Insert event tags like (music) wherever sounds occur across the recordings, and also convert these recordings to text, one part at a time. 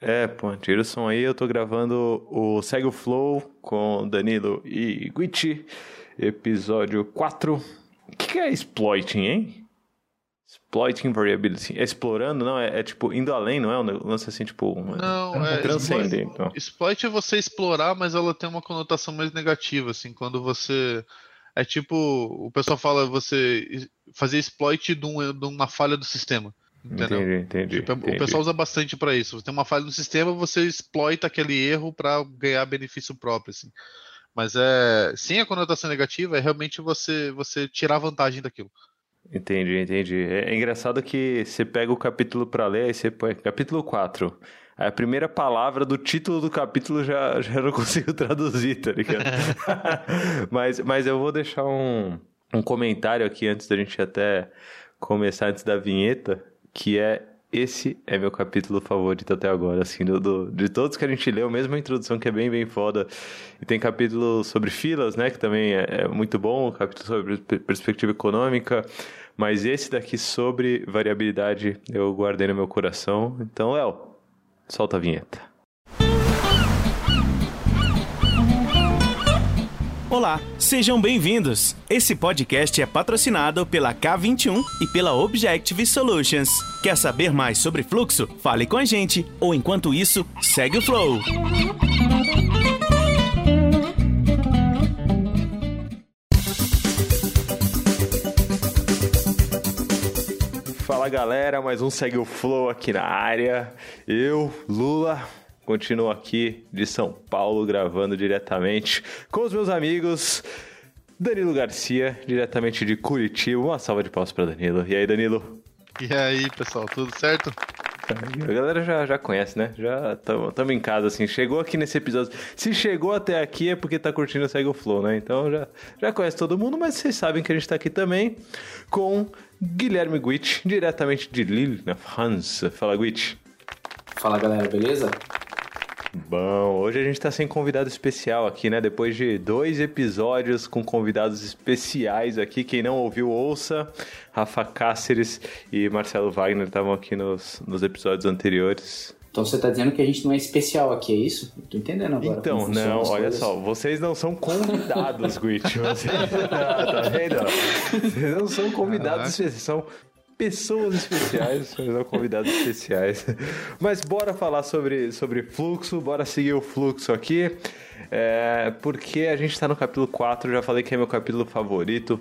É, pô, tira o som aí, eu tô gravando o Segue o Flow com Danilo e Guichi, episódio 4. O que, que é exploiting, hein? Exploiting variability. É explorando, não? É, é, tipo indo além, não é? Um lance assim, tipo. Não, é. Transcender, exploit, então. exploit é você explorar, mas ela tem uma conotação mais negativa, assim, quando você. É tipo, o pessoal fala você fazer exploit de, um, de uma falha do sistema. Entendeu? Entendi, entendi, tipo, entendi. O pessoal usa bastante para isso. Você tem uma falha no sistema, você exploita aquele erro para ganhar benefício próprio, assim. Mas é sem a conotação negativa, é realmente você você tirar vantagem daquilo. Entendi, entendi. É, é engraçado que você pega o capítulo para ler e você põe capítulo 4. Aí a primeira palavra do título do capítulo já, (laughs) já não consigo traduzir, tá ligado? (laughs) mas, mas eu vou deixar um, um comentário aqui antes da gente até começar, antes da vinheta, que é esse é meu capítulo favorito até agora, assim, do, do, de todos que a gente leu, mesmo a introdução que é bem, bem foda. E tem capítulo sobre filas, né, que também é, é muito bom, capítulo sobre perspectiva econômica, mas esse daqui sobre variabilidade eu guardei no meu coração. Então, Léo, solta a vinheta. Olá, sejam bem-vindos. Esse podcast é patrocinado pela K21 e pela Objective Solutions. Quer saber mais sobre fluxo? Fale com a gente ou enquanto isso, segue o flow. Fala galera, mais um Segue o Flow aqui na área. Eu, Lula, Continuo aqui de São Paulo gravando diretamente com os meus amigos. Danilo Garcia, diretamente de Curitiba. Uma salva de palmas para Danilo. E aí, Danilo? E aí, pessoal, tudo certo? A galera já, já conhece, né? Já estamos em casa, assim. Chegou aqui nesse episódio. Se chegou até aqui é porque tá curtindo o Segue o Flow, né? Então já, já conhece todo mundo, mas vocês sabem que a gente tá aqui também com Guilherme Guit, diretamente de Lille, na França. Fala, Guit. Fala, galera, beleza? Bom, hoje a gente está sem convidado especial aqui, né? Depois de dois episódios com convidados especiais aqui, quem não ouviu, ouça. Rafa Cáceres e Marcelo Wagner estavam aqui nos, nos episódios anteriores. Então você está dizendo que a gente não é especial aqui, é isso? Tô entendendo agora. Então, não, olha coisas. só, vocês não são convidados, Guit. Vocês, (laughs) tá vendo? Vocês não são convidados, vocês são pessoas especiais, (laughs) não convidados especiais. Mas bora falar sobre, sobre fluxo, bora seguir o fluxo aqui, é, porque a gente está no capítulo 4, já falei que é meu capítulo favorito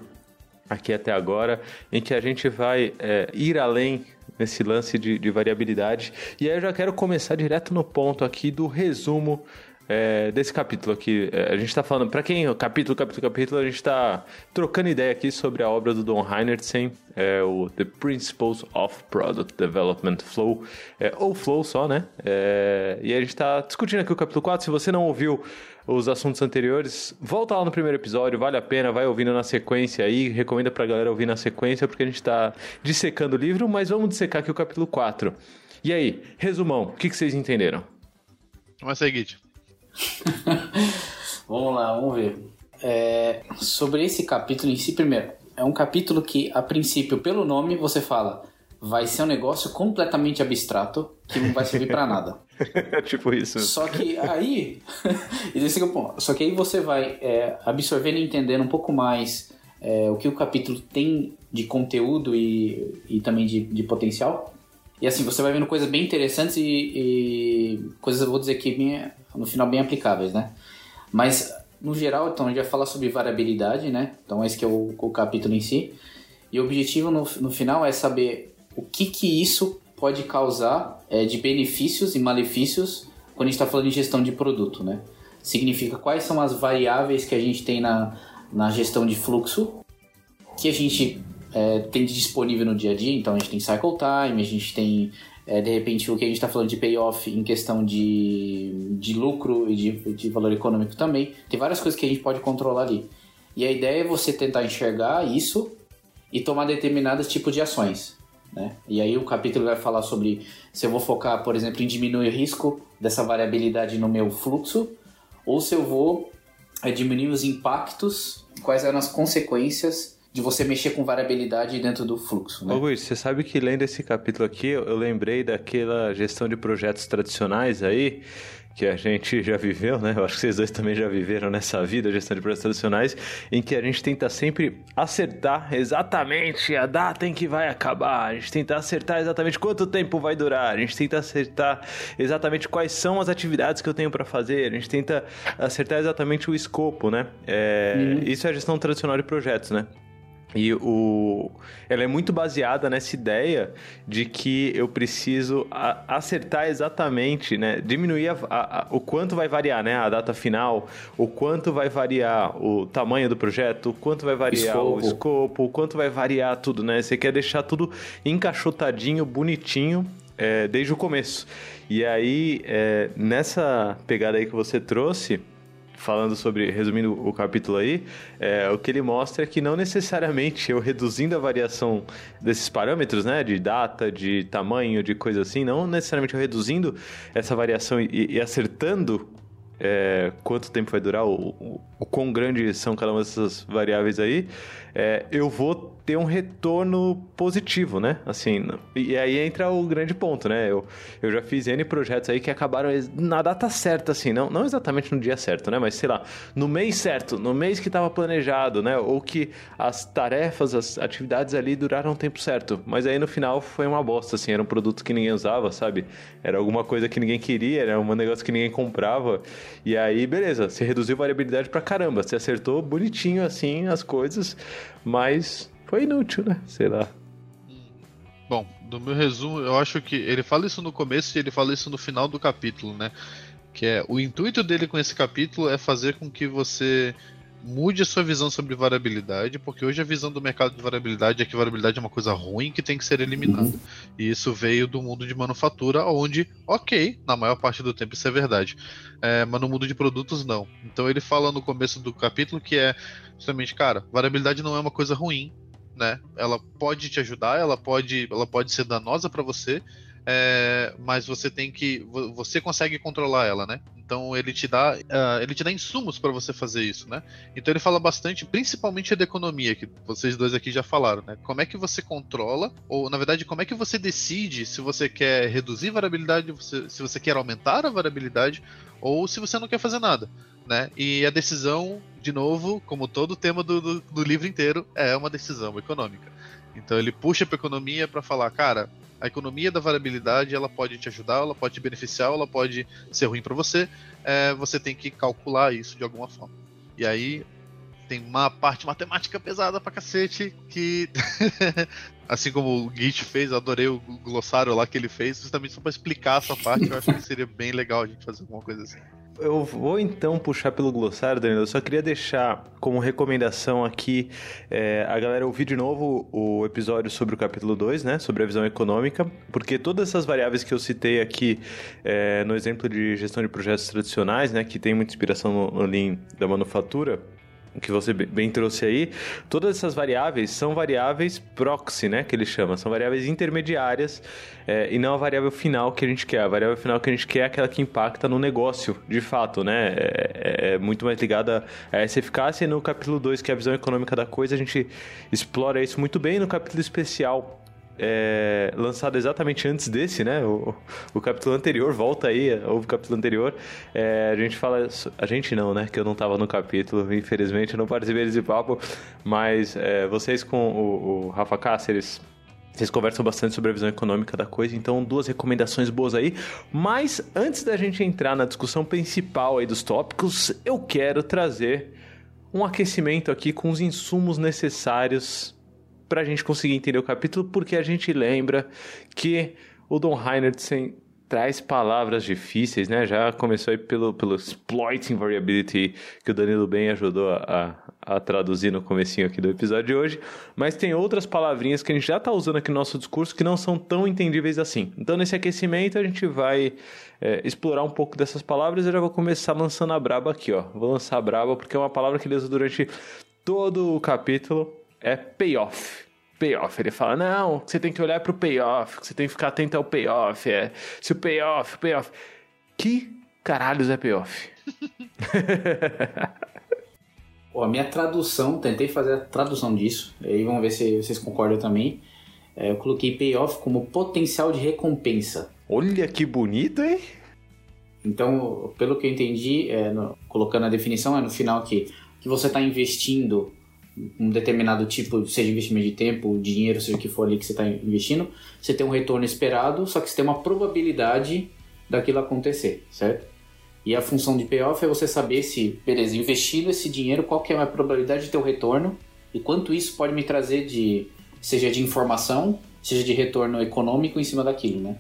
aqui até agora, em que a gente vai é, ir além nesse lance de, de variabilidade. E aí eu já quero começar direto no ponto aqui do resumo é, desse capítulo aqui. É, a gente está falando, para quem, capítulo, capítulo, capítulo, a gente está trocando ideia aqui sobre a obra do Don Heinertsen, é, o The Principles of Product Development Flow, é, ou Flow só, né? É, e a gente está discutindo aqui o capítulo 4. Se você não ouviu os assuntos anteriores, volta lá no primeiro episódio, vale a pena, vai ouvindo na sequência aí, recomenda pra galera ouvir na sequência, porque a gente está dissecando o livro, mas vamos dissecar aqui o capítulo 4. E aí, resumão, o que, que vocês entenderam? Vamos seguir. (laughs) vamos lá, vamos ver. É, sobre esse capítulo em si, primeiro, é um capítulo que, a princípio, pelo nome, você fala vai ser um negócio completamente abstrato que não vai servir para nada. (laughs) tipo isso. Só que aí, (laughs) só que aí você vai é, absorvendo e entendendo um pouco mais é, o que o capítulo tem de conteúdo e, e também de, de potencial. E assim, você vai vendo coisas bem interessantes e, e coisas, eu vou dizer que bem, no final bem aplicáveis, né? Mas, no geral, então, a gente vai falar sobre variabilidade, né? Então, esse que é o, o capítulo em si. E o objetivo no, no final é saber o que que isso pode causar é, de benefícios e malefícios quando a gente está falando de gestão de produto, né? Significa quais são as variáveis que a gente tem na, na gestão de fluxo que a gente é, tem disponível no dia a dia. Então a gente tem cycle time, a gente tem é, de repente o que a gente está falando de payoff em questão de, de lucro e de, de valor econômico também. Tem várias coisas que a gente pode controlar ali. E a ideia é você tentar enxergar isso e tomar determinados tipos de ações. Né? E aí o capítulo vai falar sobre se eu vou focar, por exemplo, em diminuir o risco dessa variabilidade no meu fluxo, ou se eu vou é, diminuir os impactos, quais eram as consequências de você mexer com variabilidade dentro do fluxo. Né? Ô, Luiz, você sabe que lendo esse capítulo aqui, eu lembrei daquela gestão de projetos tradicionais aí, que a gente já viveu, né? Eu acho que vocês dois também já viveram nessa vida, gestão de projetos tradicionais, em que a gente tenta sempre acertar exatamente a data em que vai acabar, a gente tenta acertar exatamente quanto tempo vai durar, a gente tenta acertar exatamente quais são as atividades que eu tenho para fazer, a gente tenta acertar exatamente o escopo, né? É, uhum. Isso é a gestão tradicional de projetos, né? E o, ela é muito baseada nessa ideia de que eu preciso a, acertar exatamente, né? Diminuir a, a, o quanto vai variar, né? A data final, o quanto vai variar o tamanho do projeto, o quanto vai variar escopo. o escopo, o quanto vai variar tudo, né? Você quer deixar tudo encaixotadinho, bonitinho, é, desde o começo. E aí, é, nessa pegada aí que você trouxe falando sobre, resumindo o capítulo aí, é, o que ele mostra é que não necessariamente eu reduzindo a variação desses parâmetros, né, de data, de tamanho, de coisa assim, não necessariamente eu reduzindo essa variação e, e acertando é, quanto tempo vai durar, o, o, quão grandes são cada uma dessas variáveis aí, é, eu vou ter um retorno positivo, né? Assim, e aí entra o grande ponto, né? Eu, eu já fiz N projetos aí que acabaram na data certa, assim, não, não exatamente no dia certo, né? Mas sei lá, no mês certo, no mês que estava planejado, né? Ou que as tarefas, as atividades ali duraram o tempo certo. Mas aí no final foi uma bosta, assim, era um produto que ninguém usava, sabe? Era alguma coisa que ninguém queria, era um negócio que ninguém comprava. E aí, beleza, você reduziu variabilidade pra caramba, você acertou bonitinho, assim, as coisas, mas foi inútil, né? Sei lá. Bom, do meu resumo, eu acho que ele fala isso no começo e ele fala isso no final do capítulo, né? Que é o intuito dele com esse capítulo é fazer com que você mude a sua visão sobre variabilidade, porque hoje a visão do mercado de variabilidade é que variabilidade é uma coisa ruim que tem que ser eliminada. E isso veio do mundo de manufatura, onde, ok, na maior parte do tempo isso é verdade, é, mas no mundo de produtos não. Então ele fala no começo do capítulo que é justamente, cara, variabilidade não é uma coisa ruim, né? Ela pode te ajudar, ela pode, ela pode ser danosa para você, é, mas você tem que, você consegue controlar ela, né? Então ele te dá, uh, ele te dá insumos para você fazer isso, né? Então ele fala bastante, principalmente da economia, que vocês dois aqui já falaram, né? Como é que você controla, ou na verdade como é que você decide se você quer reduzir variabilidade, se você quer aumentar a variabilidade, ou se você não quer fazer nada né? E a decisão, de novo, como todo o tema do, do, do livro inteiro, é uma decisão econômica. Então ele puxa para a economia para falar, cara, a economia da variabilidade ela pode te ajudar, ela pode te beneficiar, ela pode ser ruim para você. É, você tem que calcular isso de alguma forma. E aí tem uma parte matemática pesada pra cacete que (laughs) assim como o Git fez, adorei o glossário lá que ele fez, justamente só para explicar essa parte, eu acho que seria bem legal a gente fazer alguma coisa assim eu vou então puxar pelo glossário, Danilo. Eu só queria deixar como recomendação aqui é, a galera ouvir de novo o episódio sobre o capítulo 2, né? Sobre a visão econômica, porque todas essas variáveis que eu citei aqui é, no exemplo de gestão de projetos tradicionais, né? Que tem muita inspiração no, no Lean da manufatura, que você bem trouxe aí, todas essas variáveis são variáveis proxy, né, que ele chama, são variáveis intermediárias é, e não a variável final que a gente quer. A variável final que a gente quer é aquela que impacta no negócio, de fato, né, é, é, é muito mais ligada a essa eficácia. E no capítulo 2, que é a visão econômica da coisa, a gente explora isso muito bem. No capítulo especial, é, lançado exatamente antes desse, né? O, o capítulo anterior, volta aí, houve o capítulo anterior. É, a gente fala. A gente não, né? Que eu não estava no capítulo, infelizmente, não participei desse papo. Mas é, vocês com o, o Rafa Cáceres. Vocês conversam bastante sobre a visão econômica da coisa, então duas recomendações boas aí. Mas antes da gente entrar na discussão principal aí dos tópicos, eu quero trazer um aquecimento aqui com os insumos necessários para a gente conseguir entender o capítulo, porque a gente lembra que o Don Heinertsen traz palavras difíceis, né? Já começou aí pelo, pelo exploiting variability, que o Danilo bem ajudou a, a, a, traduzir no comecinho aqui do episódio de hoje, mas tem outras palavrinhas que a gente já está usando aqui no nosso discurso que não são tão entendíveis assim. Então, nesse aquecimento, a gente vai é, explorar um pouco dessas palavras. Eu já vou começar lançando a braba aqui, ó. Vou lançar a braba porque é uma palavra que ele usa durante todo o capítulo é payoff. Payoff. Ele fala, não, você tem que olhar para o payoff, você tem que ficar atento ao payoff. É. Se o payoff, o payoff. Que caralhos é payoff? (laughs) a minha tradução, tentei fazer a tradução disso, aí vamos ver se vocês concordam também. É, eu coloquei payoff como potencial de recompensa. Olha que bonito, hein? Então, pelo que eu entendi, é, no, colocando a definição, é no final que, que você está investindo um determinado tipo, seja investimento de tempo, dinheiro, seja o que for ali que você está investindo, você tem um retorno esperado, só que você tem uma probabilidade daquilo acontecer, certo? E a função de payoff é você saber se, beleza, investindo esse dinheiro, qual que é a probabilidade de ter o retorno e quanto isso pode me trazer de, seja de informação, seja de retorno econômico em cima daquilo, né?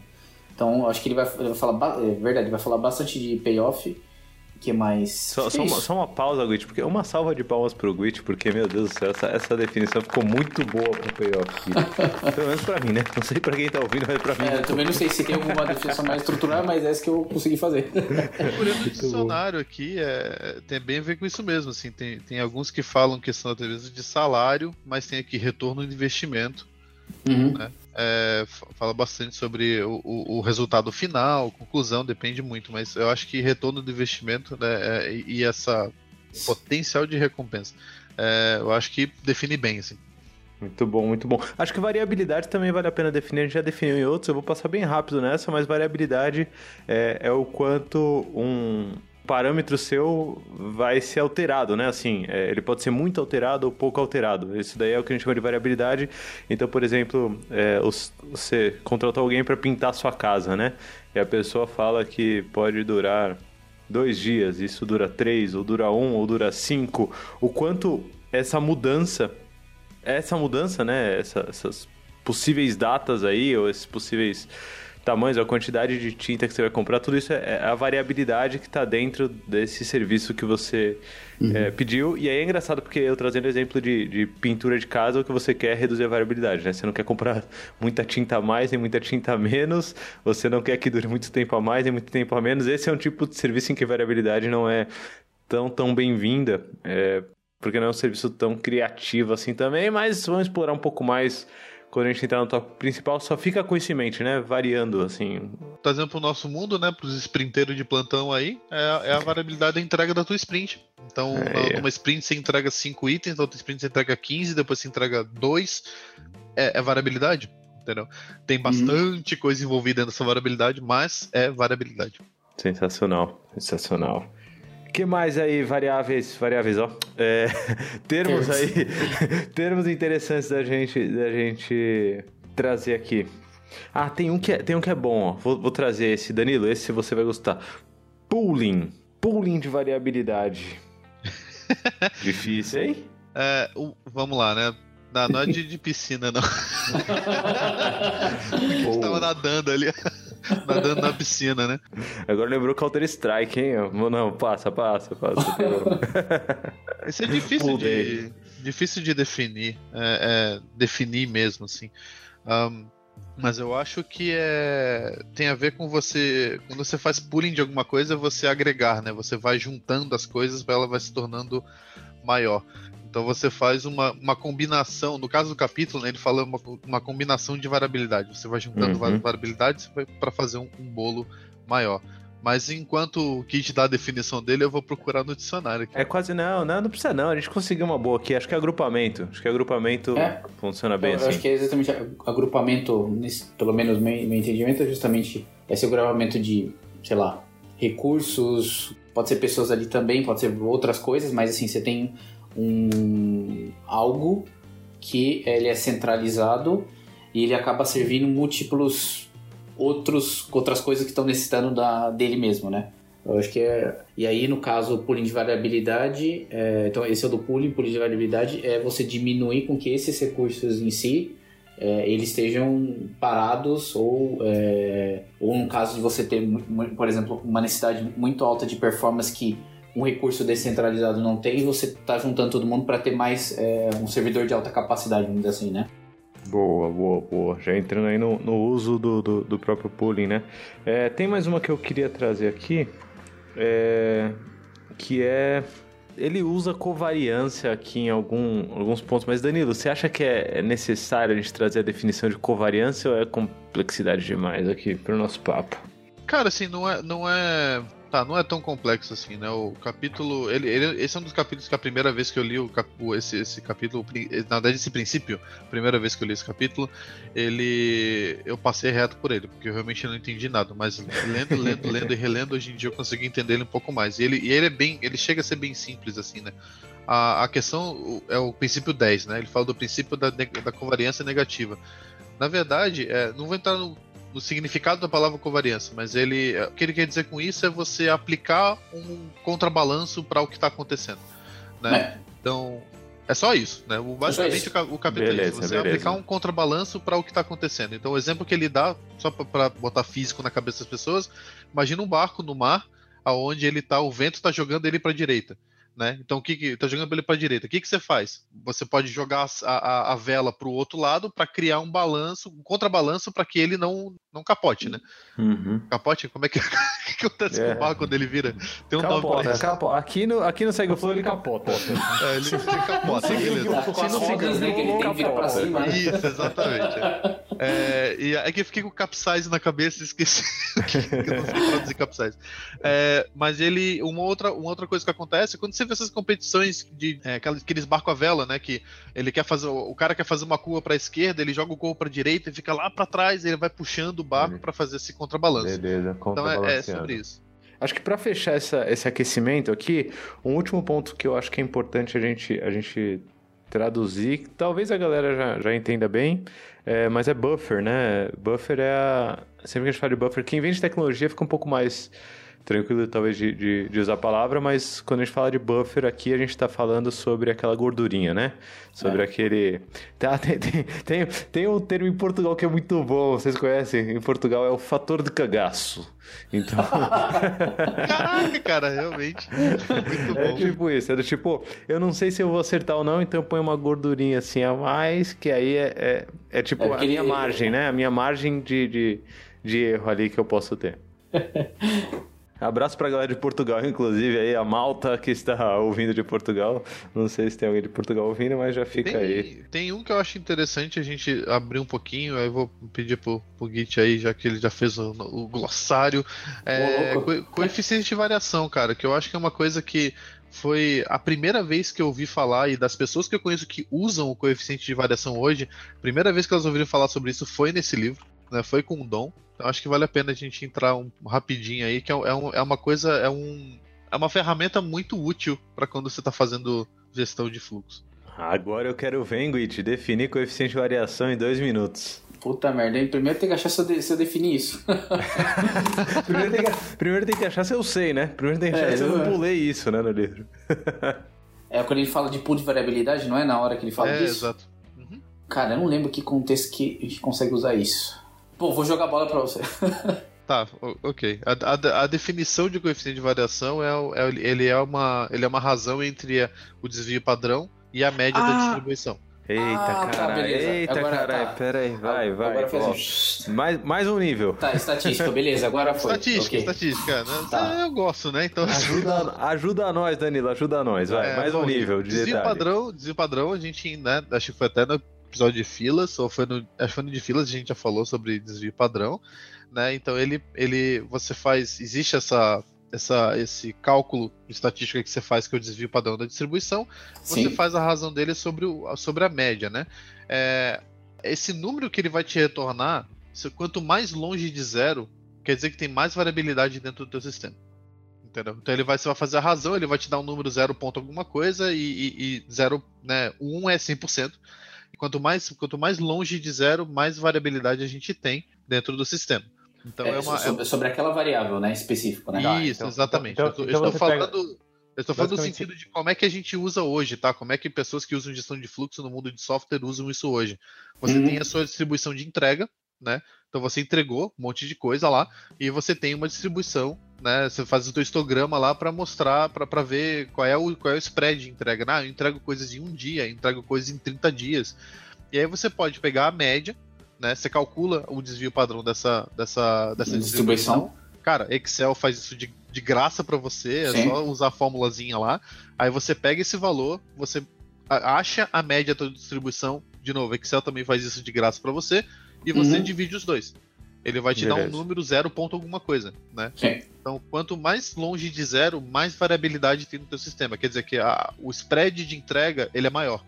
Então, acho que ele vai, ele vai falar, é verdade, ele vai falar bastante de payoff que mais? Só, só, uma, só, uma, pausa, Gwit, porque uma salva de palmas pro Gwit, porque, meu Deus do céu, essa, essa definição ficou muito boa pro payoff. (laughs) Pelo menos pra mim, né? Não sei pra quem tá ouvindo, mas pra mim. É, eu também não sei se tem alguma definição mais estruturada, mas essa que eu consegui fazer. Olhando (laughs) o dicionário aqui, é, tem bem a ver com isso mesmo. Assim, tem, tem alguns que falam questão, às vezes, de salário, mas tem aqui retorno de investimento. Uhum. Né? É, fala bastante sobre o, o, resultado final, conclusão, depende muito, mas eu acho que retorno do investimento né, é, e essa potencial de recompensa, é, eu acho que define bem, assim. Muito bom, muito bom. Acho que variabilidade também vale a pena definir. A gente já definiu em outros, eu vou passar bem rápido nessa, mas variabilidade é, é o quanto um, parâmetro seu vai ser alterado, né? Assim, é, ele pode ser muito alterado ou pouco alterado. Isso daí é o que a gente chama de variabilidade. Então, por exemplo, é, os, você contratou alguém para pintar sua casa, né? E a pessoa fala que pode durar dois dias, isso dura três, ou dura um, ou dura cinco. O quanto essa mudança, essa mudança, né? Essa, essas possíveis datas aí, ou esses possíveis tamanhos, a quantidade de tinta que você vai comprar, tudo isso é, é a variabilidade que está dentro desse serviço que você uhum. é, pediu. E aí é engraçado porque eu trazendo exemplo de, de, pintura de casa, o que você quer é reduzir a variabilidade, né? Você não quer comprar muita tinta a mais nem muita tinta a menos, você não quer que dure muito tempo a mais nem muito tempo a menos. Esse é um tipo de serviço em que a variabilidade não é tão, tão bem-vinda. É, porque não é um serviço tão criativo assim também, mas vamos explorar um pouco mais quando a gente entrar no tópico principal, só fica com isso em mente, né? Variando, assim. Trazendo pro nosso mundo, né? Pros sprinteiros de plantão aí, é, é a variabilidade da entrega da tua sprint. Então, é, numa sprint você entrega 5 itens, na outra sprint você entrega 15, depois você entrega 2. É, é, variabilidade, entendeu? Tem uhum. bastante hum. coisa envolvida nessa variabilidade, mas é variabilidade. Sensacional, sensacional que mais aí, variáveis, variáveis, ó, é, (laughs) termos aí, (laughs) termos interessantes da gente, da gente trazer aqui. Ah, tem um que é, tem um que é bom, ó. Vou, vou trazer esse, Danilo, esse você vai gostar. Pooling, pooling de variabilidade. (laughs) Difícil, hein? É, vamos lá, né? Não, não é de, de piscina, não. A gente tava nadando ali. Nadando na piscina, né? Agora lembrou Counter Strike, hein? Não, passa, passa, passa. (laughs) Isso é difícil de, difícil de definir. É, é, definir mesmo, assim. Um, mas eu acho que é tem a ver com você quando você faz pooling de alguma coisa você agregar né você vai juntando as coisas para ela vai se tornando maior então você faz uma, uma combinação, no caso do capítulo, né, ele fala uma, uma combinação de variabilidade. Você vai juntando uhum. variabilidades para fazer um, um, bolo maior. Mas enquanto o kit dá a definição dele, eu vou procurar no dicionário. Aqui. É quase não, não, não precisa não. A gente conseguiu uma boa aqui. Acho que é agrupamento. Acho que agrupamento é. funciona bem eu, assim. Eu acho que é exatamente agrupamento, nesse, pelo menos meu, meu entendimento, é justamente esse agrupamento de, sei lá, recursos. Pode ser pessoas ali também, pode ser outras coisas, mas assim, você tem um algo que ele é centralizado e ele acaba servindo múltiplos outros outras coisas que estão necessitando da dele mesmo, né? Eu acho que é. E aí, no caso, o pooling de variabilidade, é, então esse é o do pooling, pooling de variabilidade é você diminuir com que esses recursos em si é, eles estejam parados ou, é, ou no caso de você ter, por exemplo, uma necessidade muito alta de performance que um recurso descentralizado não tem, e você está juntando todo mundo para ter mais é, um servidor de alta capacidade, dizer assim, né? Boa, boa, boa. Já entrando aí no, no uso do, do, do, próprio pooling, né? É, tem mais uma que eu queria trazer aqui, é, que é... Ele usa covariância aqui em algum, alguns pontos, mas Danilo, você acha que é necessário a gente trazer a definição de covariância ou é complexidade demais aqui para o nosso papo? Cara, assim, não é, não é Tá, não é tão complexo assim, né? O capítulo. Ele, ele, esse é um dos capítulos que a primeira vez que eu li o, cap, esse, esse capítulo, na verdade, esse princípio, primeira vez que eu li esse capítulo, ele. Eu passei reto por ele, porque eu realmente não entendi nada. Mas lendo, lendo, (laughs) lendo e relendo, hoje em dia eu consegui entender ele um pouco mais. E ele, e ele é bem. Ele chega a ser bem simples, assim, né? A, a questão é o princípio 10, né? Ele fala do princípio da, da covariância negativa. Na verdade, é, não vou entrar no no significado da palavra covariância, mas ele, o que ele quer dizer com isso é você aplicar um contrabalanço para o que está acontecando, né? É. Então é só isso, né? Basicamente o, o capítulo beleza, é isso, você beleza. aplicar um contrabalanço para o que está acontecendo. Então o exemplo que ele dá, só para botar físico na cabeça das pessoas, imagina um barco no mar, aonde ele tá, o vento está jogando ele para a direita né? Então o que, que tá jogando ele para a direita? O que, que você faz? Você pode jogar a, a, a vela para o outro lado para criar um balanço, um contrabalanço para que ele não não capote, né? Uhum. Capote? Como é que, (laughs) que acontece é. com o barco quando ele vira? Tem um capota. Aqui no aqui no segue o flow ele capota. é, ele, ele capota, beleza. Com as rodas, né, que ele tem que virar para cima. Né? Isso, exatamente. É. É, e é que eu fiquei com capsize na cabeça e esqueci (laughs) que eu não sei traduzir capsize. É, mas ele, uma outra, uma outra coisa que acontece é quando você vê essas competições de é, aqueles barco a vela, né? Que ele quer fazer, o cara quer fazer uma curva para a esquerda, ele joga o gol para a direita e fica lá para trás, ele vai puxando o barco para fazer esse contrabalanço. Beleza, então é, é sobre isso. Acho que para fechar essa, esse aquecimento aqui, um último ponto que eu acho que é importante a gente, a gente traduzir, talvez a galera já, já entenda bem, é, mas é buffer, né? Buffer é a. Sempre que a gente fala de buffer, quem vem de tecnologia fica um pouco mais tranquilo, talvez, de, de, de, usar a palavra, mas quando a gente fala de buffer aqui, a gente está falando sobre aquela gordurinha, né? Sobre é. aquele. Tá, (laughs) tem, tem, tem, tem, um termo em Portugal que é muito bom, vocês conhecem? Em Portugal é o fator de cagaço. Então. (laughs) Caraca, cara, realmente. Muito é bom. É tipo isso, é do tipo, eu não sei se eu vou acertar ou não, então põe uma gordurinha assim a mais, que aí é, é, é tipo é a minha margem, né? A minha margem de, de, de erro ali que eu posso ter. (laughs) Abraço pra galera de Portugal, inclusive, aí, a Malta que está ouvindo de Portugal. Não sei se tem alguém de Portugal ouvindo, mas já fica tem, aí. Tem um que eu acho interessante a gente abrir um pouquinho, aí eu vou pedir pro, pro Git aí, já que ele já fez o, o glossário. É, co coeficiente de variação, cara, que eu acho que é uma coisa que foi a primeira vez que eu ouvi falar, e das pessoas que eu conheço que usam o coeficiente de variação hoje, a primeira vez que elas ouviram falar sobre isso foi nesse livro, né? Foi com o Dom. Então acho que vale a pena a gente entrar um, rapidinho aí, que é, é, um, é uma coisa, é, um, é uma ferramenta muito útil para quando você está fazendo gestão de fluxo. Agora eu quero ver, Nguit, definir coeficiente de variação em dois minutos. Puta merda, hein? Primeiro tem que achar se eu, de, se eu definir isso. (laughs) primeiro, tem que, primeiro, tem que, achar se eu sei, né? Primeiro tem que achar é, se eu não pulei isso, né, no livro. (laughs) é quando ele fala de pool de variabilidade, não é? Na hora que ele fala é, disso? exato. Uhum. Cara, eu não lembro que contexto que a gente consegue usar isso. Bom, vou jogar a bola pra você. (laughs) Tá, ok. A, a, a, definição de coeficiente de variação é, é, ele, é uma, ele é uma razão entre o desvio padrão e a média ah. da distribuição. Eita, ah, cara, tá, eita, cara, tá. pera aí, vai, vai. Agora faz mais, mais um nível. Tá, estatística, beleza, agora foi. Estatística, okay. estatística, né? Tá. Eu gosto, né? Então... Ajuda, ajuda nós, Danilo, ajuda nós, vai, é, mais um nível de desvio detalhe. padrão, desvio padrão, a gente, né, acho que foi até no episódio de filas, ou foi no, acho que foi no de filas, a gente já falou sobre desvio padrão, né? Então ele, ele, você faz, existe essa, essa, esse cálculo estatístico que você faz que é o desvio padrão da distribuição, Sim. você faz a razão dele sobre, o, sobre a média, né? É, esse número que ele vai te retornar, quanto mais longe de zero, quer dizer que tem mais variabilidade dentro do teu sistema. Entendeu? Então ele vai, você vai fazer a razão, ele vai te dar um número zero ponto alguma coisa e, e, e zero, né, 1 é 100%. Quanto mais, quanto mais longe de zero, mais variabilidade a gente tem dentro do sistema. Então é, é uma, sobre, é... sobre, aquela variável, né, específico, né? Isso, então, exatamente. Então, então, eu, estou falando, pega... eu estou falando no sentido de como é que a gente usa hoje, tá? Como é que pessoas que usam gestão de fluxo no mundo de software usam isso hoje. Você uhum. tem a sua distribuição de entrega, né? Então você entregou um monte de coisa lá e você tem uma distribuição, né? Você faz o seu histograma lá para mostrar, para ver qual é, o, qual é o spread de entrega. Ah, eu entrego coisas em um dia, entrego coisas em 30 dias. E aí você pode pegar a média, né? Você calcula o desvio padrão dessa, dessa, dessa distribuição. distribuição. Cara, Excel faz isso de, de graça para você, é Sim. é só usar a formulazinha lá. Aí você pega esse valor, você acha a média da distribuição. De novo, Excel também faz isso de graça para você e você uhum. divide os dois. ele vai te Beleza. dar um número zero ponto alguma coisa, né? Sim. Então, quanto mais longe de zero, mais variabilidade tem no teu sistema. Quer dizer que a, o spread de entrega ele é maior.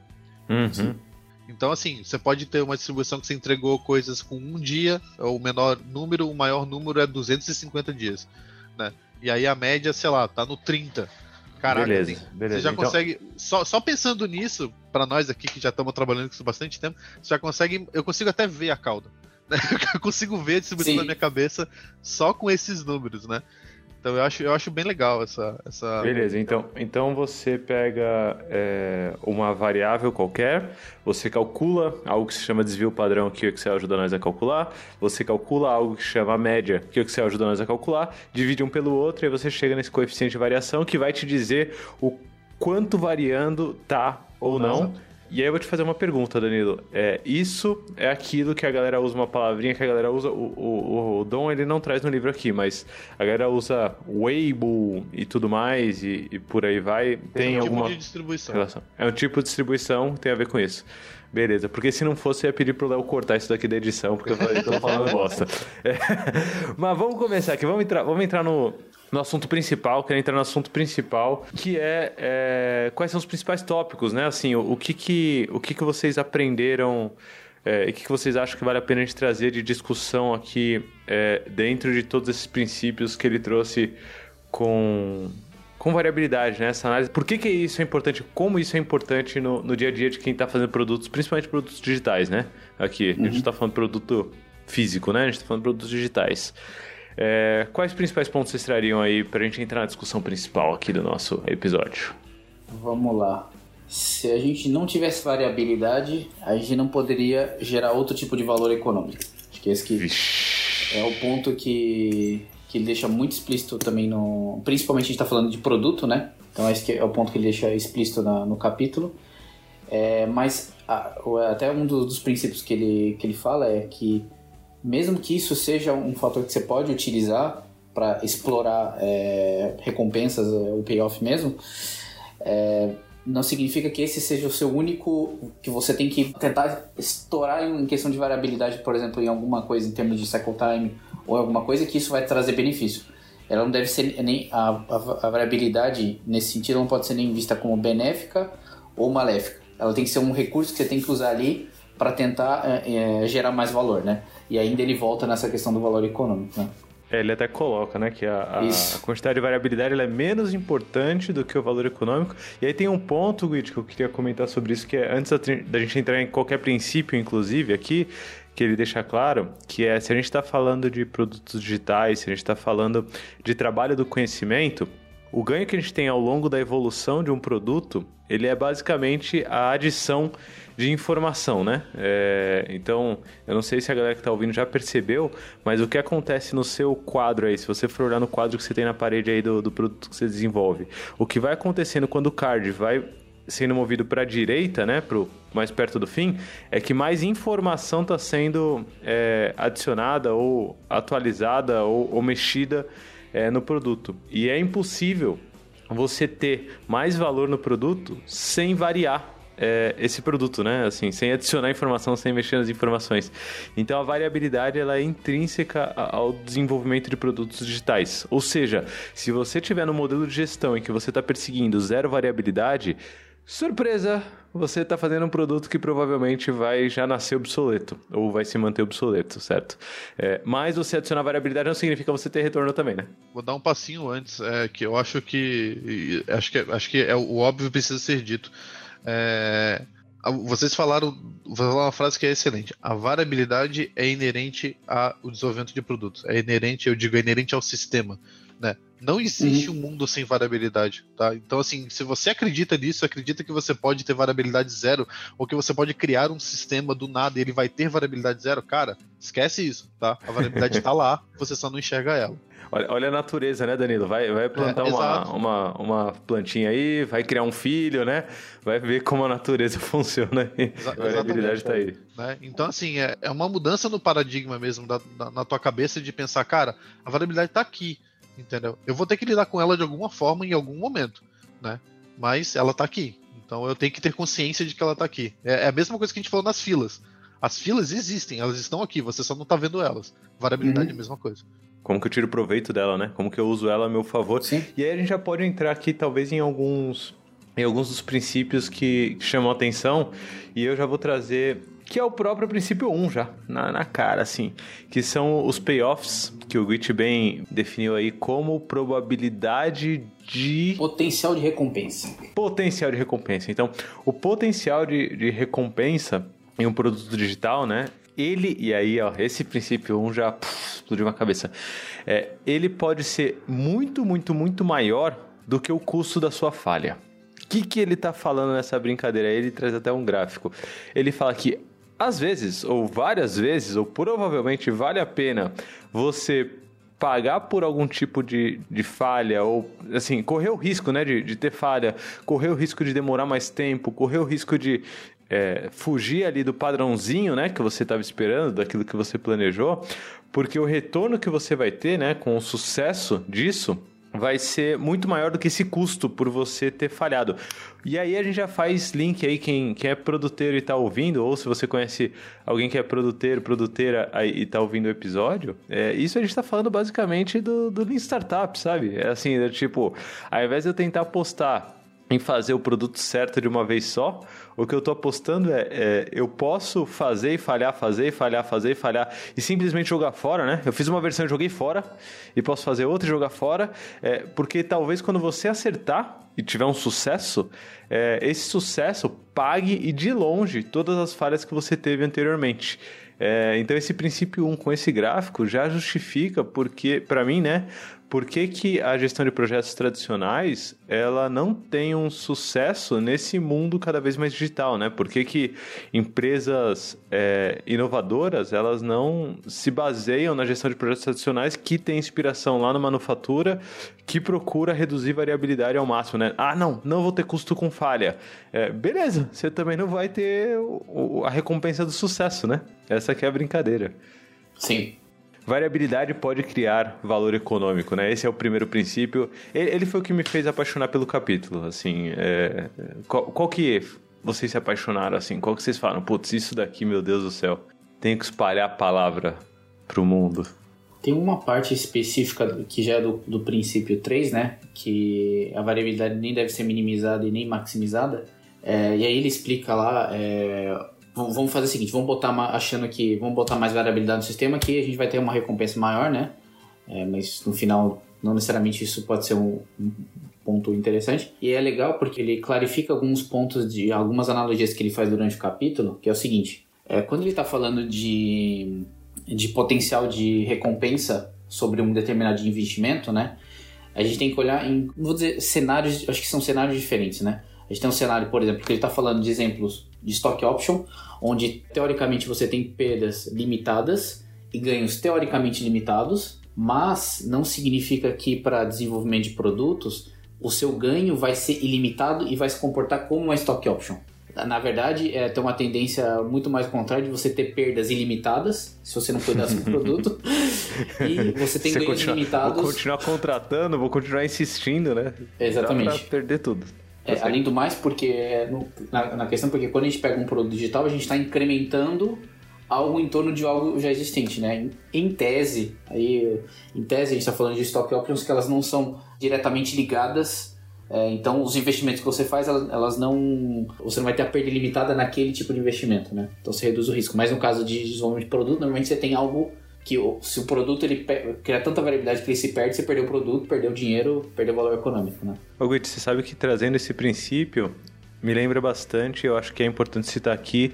Uhum. Então, assim, você pode ter uma distribuição que você entregou coisas com um dia, o menor número, o maior número é 250 dias, né? E aí a média, sei lá, tá no 30. Caraca, beleza, tem, beleza. você já então... consegue. Só, só pensando nisso, para nós aqui que já estamos trabalhando com isso há bastante tempo, você já consegue. Eu consigo até ver a cauda. Né? (laughs) Eu consigo ver a distribuição Sim. na minha cabeça só com esses números, né? Então eu acho, eu acho bem legal essa. essa... Beleza, então, então você pega é, uma variável qualquer, você calcula algo que se chama desvio padrão, que o Excel ajuda nós a calcular, você calcula algo que se chama média, que o Excel ajuda nós a calcular, divide um pelo outro e você chega nesse coeficiente de variação que vai te dizer o quanto variando tá ou não. E aí eu vou te fazer uma pergunta, Danilo. É, isso é aquilo que a galera usa uma palavrinha que a galera usa. O, o, o Dom ele não traz no livro aqui, mas a galera usa Weibo e tudo mais, e, e por aí vai. Tem é um alguma. Tipo de distribuição. Relação. É um tipo de distribuição que tem a ver com isso. Beleza, porque se não fosse, eu ia pedir pro Léo cortar isso daqui da edição, porque eu tô falando (laughs) bosta. É. Mas vamos começar aqui, vamos entrar, vamos entrar no, no assunto principal, quero entrar no assunto principal, que é, é quais são os principais tópicos, né? Assim, o, o que que, o que que vocês aprenderam é, e o que, que vocês acham que vale a pena a gente trazer de discussão aqui é, dentro de todos esses princípios que ele trouxe com, com variabilidade, né? Essa análise. Por que, que isso é importante? Como isso é importante no, no dia a dia de quem está fazendo produtos, principalmente produtos digitais, né? Aqui, uhum. a gente está falando de produto físico, né? A gente está falando de produtos digitais. É, quais principais pontos vocês trariam aí para a gente entrar na discussão principal aqui do nosso episódio? Vamos lá. Se a gente não tivesse variabilidade, a gente não poderia gerar outro tipo de valor econômico. Acho que esse que é o ponto que, que ele deixa muito explícito também no. Principalmente a gente está falando de produto, né? Então esse é o ponto que ele deixa explícito na, no capítulo. É, mas a, até um dos, dos princípios que ele, que ele fala é que mesmo que isso seja um fator que você pode utilizar para explorar é, recompensas, é, o payoff mesmo, é, não significa que esse seja o seu único que você tem que tentar estourar em questão de variabilidade, por exemplo, em alguma coisa em termos de cycle time ou alguma coisa que isso vai trazer benefício. Ela não deve ser nem a, a, a variabilidade nesse sentido não pode ser nem vista como benéfica ou maléfica. Ela tem que ser um recurso que você tem que usar ali para tentar é, é, gerar mais valor, né? E ainda ele volta nessa questão do valor econômico, né? É, ele até coloca, né, que a, a, a quantidade de variabilidade é menos importante do que o valor econômico. E aí tem um ponto, Guide, que eu queria comentar sobre isso, que é antes da gente entrar em qualquer princípio, inclusive, aqui, que ele deixa claro, que é se a gente está falando de produtos digitais, se a gente está falando de trabalho do conhecimento, o ganho que a gente tem ao longo da evolução de um produto, ele é basicamente a adição de informação, né? É, então, eu não sei se a galera que está ouvindo já percebeu, mas o que acontece no seu quadro aí, se você for olhar no quadro que você tem na parede aí do, do produto que você desenvolve, o que vai acontecendo quando o card vai sendo movido para a direita, né, pro mais perto do fim, é que mais informação está sendo é, adicionada ou atualizada ou, ou mexida é, no produto. E é impossível você ter mais valor no produto sem variar é, esse produto, né? Assim, sem adicionar informação, sem mexer nas informações. Então a variabilidade ela é intrínseca ao desenvolvimento de produtos digitais. Ou seja, se você tiver no modelo de gestão em que você está perseguindo zero variabilidade, surpresa, você está fazendo um produto que provavelmente vai já nascer obsoleto ou vai se manter obsoleto, certo? É, mas você adicionar variabilidade não significa você ter retorno também, né? Vou dar um passinho antes, é, que eu acho que acho que acho que é o óbvio precisa ser dito. É, vocês falaram, uma frase que é excelente. A variabilidade é inerente ao desenvolvimento de produtos. É inerente, eu digo, é inerente ao sistema. Né? Não existe uhum. um mundo sem variabilidade, tá? Então, assim, se você acredita nisso, acredita que você pode ter variabilidade zero, ou que você pode criar um sistema do nada e ele vai ter variabilidade zero, cara, esquece isso, tá? A variabilidade está lá, você só não enxerga ela. Olha, olha, a natureza, né, Danilo? Vai, vai plantar é, uma, uma, uma plantinha aí, vai criar um filho, né? Vai ver como a natureza (laughs) funciona aí. Exa a variabilidade está aí. Né? Então, assim, é, é uma mudança no paradigma mesmo da, da, na tua cabeça de pensar, cara, a variabilidade está aqui, entendeu? Eu vou ter que lidar com ela de alguma forma em algum momento, né? Mas ela está aqui. Então eu tenho que ter consciência de que ela está aqui. É, é a mesma coisa que a gente falou nas filas. As filas existem, elas estão aqui, você só não está vendo elas. Variabilidade uhum. é a mesma coisa. Como que eu tiro proveito dela, né? Como que eu uso ela a meu favor. Sim. E aí a gente já pode entrar aqui, talvez, em alguns, em alguns dos princípios que chamam a atenção. E eu já vou trazer que é o próprio princípio 1 já, na, na cara, assim, que são os payoffs, que o Git bem definiu aí como probabilidade de... Potencial de recompensa. Potencial de recompensa. Então, o potencial de, de recompensa em um produto digital, né, ele, e aí, ó, esse princípio 1 já puf, explodiu uma cabeça, é, ele pode ser muito, muito, muito maior do que o custo da sua falha. O que, que ele está falando nessa brincadeira? Ele traz até um gráfico. Ele fala que às vezes, ou várias vezes, ou provavelmente vale a pena você pagar por algum tipo de, de falha, ou assim, correr o risco né, de, de ter falha, correr o risco de demorar mais tempo, correr o risco de é, fugir ali do padrãozinho né, que você estava esperando, daquilo que você planejou, porque o retorno que você vai ter né, com o sucesso disso vai ser muito maior do que esse custo por você ter falhado. E aí a gente já faz link aí, quem, quem é produteiro e está ouvindo, ou se você conhece alguém que é produteiro, produteira aí, e está ouvindo o episódio, é, isso a gente está falando basicamente do, do Lean Startup, sabe? É assim, é tipo, ao invés de eu tentar postar em fazer o produto certo de uma vez só, o que eu estou apostando é, é, eu posso fazer e falhar, fazer e falhar, fazer e falhar e simplesmente jogar fora, né? Eu fiz uma versão e joguei fora e posso fazer outra e jogar fora, é, porque talvez quando você acertar e tiver um sucesso, é, esse sucesso pague e de longe todas as falhas que você teve anteriormente. É, então esse princípio 1 com esse gráfico já justifica porque, para mim, né, por que, que a gestão de projetos tradicionais ela não tem um sucesso nesse mundo cada vez mais digital, né? Por que, que empresas é, inovadoras elas não se baseiam na gestão de projetos tradicionais que tem inspiração lá na manufatura, que procura reduzir variabilidade ao máximo, né? Ah, não, não vou ter custo com falha. É, beleza, você também não vai ter o, a recompensa do sucesso, né? Essa que é a brincadeira. Sim. Variabilidade pode criar valor econômico, né? Esse é o primeiro princípio. Ele foi o que me fez apaixonar pelo capítulo, assim. É... Qual, qual, que vocês se apaixonaram, assim? Qual que vocês falam? Putz, isso daqui, meu Deus do céu. Tenho que espalhar a palavra pro mundo. Tem uma parte específica que já é do, do princípio 3, né? Que a variabilidade nem deve ser minimizada e nem maximizada. É, e aí ele explica lá é, vamos fazer o seguinte, vamos botar achando que vamos botar mais variabilidade no sistema que a gente vai ter uma recompensa maior, né? É, mas no final não necessariamente isso pode ser um, um, ponto interessante. E é legal porque ele clarifica alguns pontos de algumas analogias que ele faz durante o capítulo, que é o seguinte: é, quando ele está falando de, de potencial de recompensa sobre um determinado investimento, né? A gente tem que olhar em, vou dizer, cenários, acho que são cenários diferentes, né? A gente tem um cenário, por exemplo, que ele está falando de exemplos de stock option, onde teoricamente você tem perdas limitadas e ganhos teoricamente limitados, mas não significa que para desenvolvimento de produtos o seu ganho vai ser ilimitado e vai se comportar como uma stock option. Na verdade, é, tem uma tendência muito mais contrária de você ter perdas ilimitadas, se você não cuidar do produto, (laughs) e você tem você ganhos continua, limitados. Vou continuar contratando, vou continuar insistindo, né? Exatamente. Dá pra perder tudo. É, além do mais, porque no, na, na, questão, porque quando a gente pega um produto digital, a gente está incrementando algo em torno de algo já existente, né? Em, em tese, aí, em tese a gente está falando de stock options que elas não são diretamente ligadas. É, então, os investimentos que você faz, elas, elas, não, você não vai ter a perda limitada naquele tipo de investimento, né? Então, você reduz o risco. Mas no caso de desenvolvimento de produto, normalmente você tem algo que se o produto ele cria tanta variabilidade que ele se perde, você perdeu o produto, perdeu o dinheiro, perdeu o valor econômico, né? Ô Guit, você sabe que trazendo esse princípio me lembra bastante, eu acho que é importante citar aqui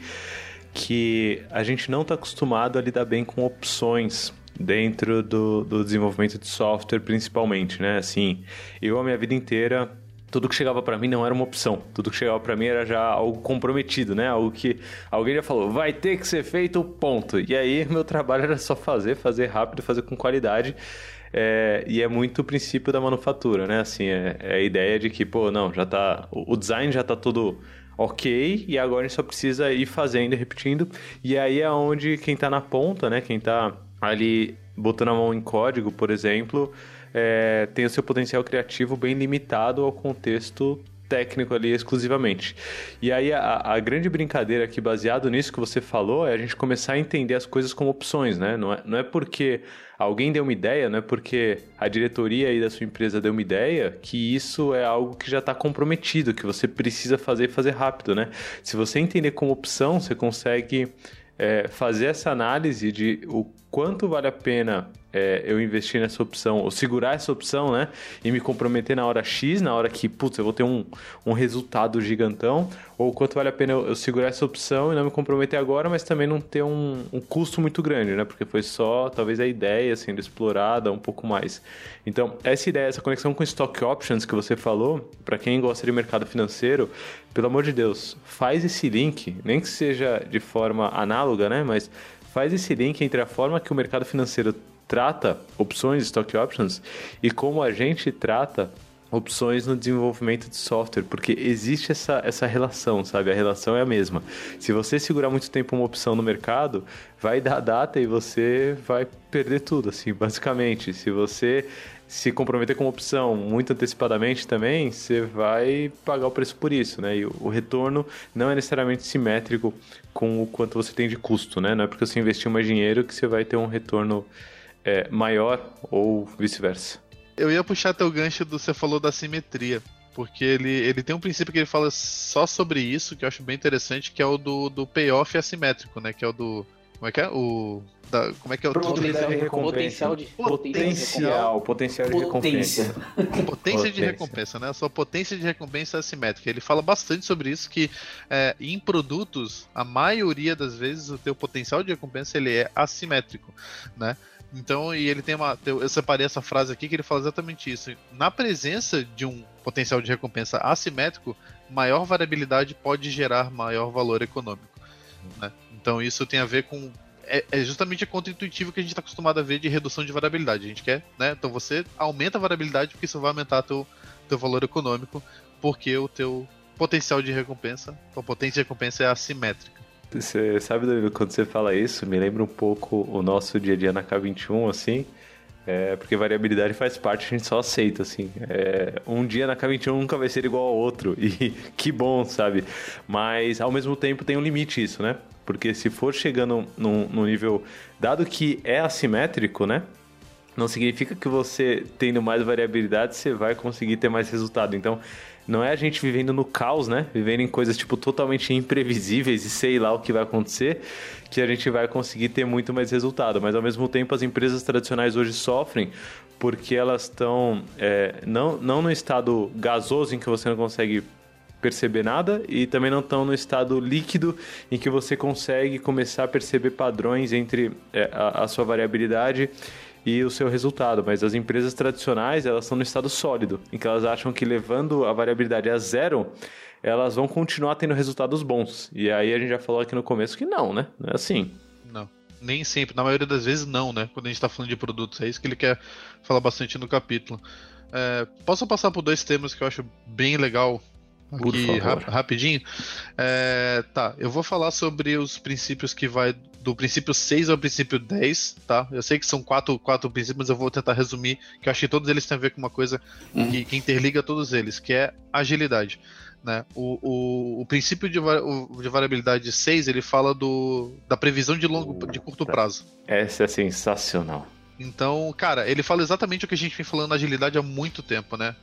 que a gente não está acostumado a lidar bem com opções dentro do, do desenvolvimento de software, principalmente, né? Assim, eu a minha vida inteira tudo que chegava para mim não era uma opção. Tudo que chegava para mim era já algo comprometido, né? Algo que alguém já falou, vai ter que ser feito, ponto. E aí meu trabalho era só fazer, fazer rápido, fazer com qualidade. É, e é muito o princípio da manufatura, né? Assim, é, é, a ideia de que, pô, não, já tá. O design já tá tudo ok, e agora a gente só precisa ir fazendo e repetindo. E aí é onde quem tá na ponta, né? Quem tá ali botando a mão em código, por exemplo, é, tem o seu potencial criativo bem limitado ao contexto técnico ali exclusivamente. E aí a, a, grande brincadeira aqui, baseado nisso que você falou, é a gente começar a entender as coisas como opções, né? Não é, não é porque alguém deu uma ideia, não é porque a diretoria aí da sua empresa deu uma ideia que isso é algo que já está comprometido, que você precisa fazer e fazer rápido, né? Se você entender como opção, você consegue é, fazer essa análise de o quanto vale a pena é, eu investir nessa opção, ou segurar essa opção, né? E me comprometer na hora X, na hora que, putz, eu vou ter um, um resultado gigantão, ou quanto vale a pena eu, eu segurar essa opção e não me comprometer agora, mas também não ter um, um custo muito grande, né? Porque foi só, talvez, a ideia sendo explorada um pouco mais. Então, essa ideia, essa conexão com stock options que você falou, para quem gosta de mercado financeiro, pelo amor de Deus, faz esse link, nem que seja de forma análoga, né? Mas faz esse link entre a forma que o mercado financeiro trata opções, stock options, e como a gente trata opções no desenvolvimento de software, porque existe essa, essa relação, sabe? A relação é a mesma. Se você segurar muito tempo uma opção no mercado, vai dar data e você vai perder tudo, assim, basicamente. Se você se comprometer com uma opção muito antecipadamente também, você vai pagar o preço por isso, né? E o retorno não é necessariamente simétrico com o quanto você tem de custo, né? Não é porque você investiu mais dinheiro que você vai ter um retorno é, maior ou vice-versa. Eu ia puxar teu gancho do você falou da simetria. Porque ele, ele tem um princípio que ele fala só sobre isso, que eu acho bem interessante, que é o do, do payoff assimétrico, né? Que é o do. Como é que é? O. Da, como é que é o potencial, de potencial de potencial, potencial de recompensa. Potência (laughs) de recompensa, né? A sua potência de recompensa é assimétrica. Ele fala bastante sobre isso que é, em produtos, a maioria das vezes o teu potencial de recompensa ele é assimétrico, né? Então, e ele tem uma. Eu separei essa frase aqui que ele fala exatamente isso. Na presença de um potencial de recompensa assimétrico, maior variabilidade pode gerar maior valor econômico. Né? Então, isso tem a ver com. É, é justamente a contra-intuitivo que a gente está acostumado a ver de redução de variabilidade. A gente quer, né? Então você aumenta a variabilidade porque isso vai aumentar teu, teu valor econômico, porque o teu potencial de recompensa, a potência de recompensa é assimétrica. Você sabe, Danilo, quando você fala isso, me lembra um pouco o nosso dia a dia na K21, assim. É, porque variabilidade faz parte, a gente só aceita, assim. É, um dia na K21 nunca vai ser igual ao outro. (laughs) E que bom, sabe? Mas ao mesmo tempo tem um limite isso, né? Porque se for chegando num, nível. Dado que é assimétrico, né? Não significa que você tendo mais variabilidade você vai conseguir ter mais resultado. Então, não é a gente vivendo no caos, né? Vivendo em coisas tipo totalmente imprevisíveis e sei lá o que vai acontecer, que a gente vai conseguir ter muito mais resultado. Mas ao mesmo tempo as empresas tradicionais hoje sofrem porque elas estão é, não, não no estado gasoso em que você não consegue perceber nada e também não estão no estado líquido em que você consegue começar a perceber padrões entre é, a, a sua variabilidade e o seu resultado. Mas as empresas tradicionais, elas estão no estado sólido, em que elas acham que levando a variabilidade a zero, elas vão continuar tendo resultados bons. E aí a gente já falou aqui no começo que não, né? Não é assim. Não. Nem sempre, na maioria das vezes não, né? Quando a gente está falando de produtos. É isso que ele quer falar bastante no capítulo. É, posso passar por dois temas que eu acho bem legal aqui rap rapidinho. É, tá, eu vou falar sobre os princípios que vai do princípio 6 ao princípio 10, tá? Eu sei que são quatro, quatro princípios, mas eu vou tentar resumir, que eu acho que todos eles têm a ver com uma coisa uhum. que, que, interliga todos eles, que é agilidade. Né? O, o, o princípio de, o, de variabilidade 6, ele fala do, da previsão de longo de curto prazo. Essa é sensacional. Então, cara, ele fala exatamente o que a gente vem falando na agilidade há muito tempo, né?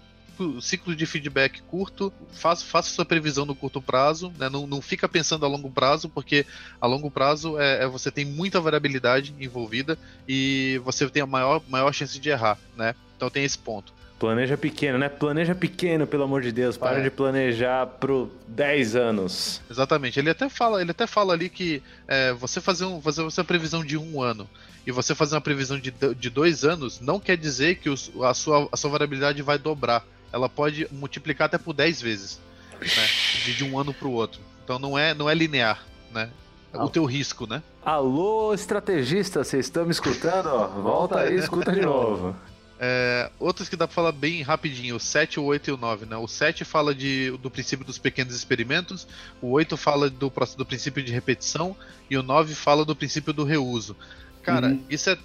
Ciclo de feedback curto, faça, faça sua previsão no curto prazo, né? não, não fica pensando a longo prazo, porque a longo prazo é, é, você tem muita variabilidade envolvida e você tem a maior, maior chance de errar, né? Então tem esse ponto. Planeja pequeno, né? Planeja pequeno, pelo amor de Deus. Para é. de planejar pro 10 anos. Exatamente. Ele até fala, ele até fala ali que é, você fazer, um, fazer uma previsão de um ano e você fazer uma previsão de, de dois anos não quer dizer que os, a, sua, a sua variabilidade vai dobrar ela pode multiplicar até por 10 vezes, né? De, de um ano para o outro. Então não é, não é linear, né? É o teu risco, né? Alô, estrategista, vocês estão me escutando? Volta aí, escuta de novo. É, outros que dá pra falar bem rapidinho, o 7, o 8 e o 9, né? O 7 fala de, do princípio dos pequenos experimentos, o 8 fala do, do princípio de repetição e o 9 fala do princípio do reuso. Cara, uhum. isso é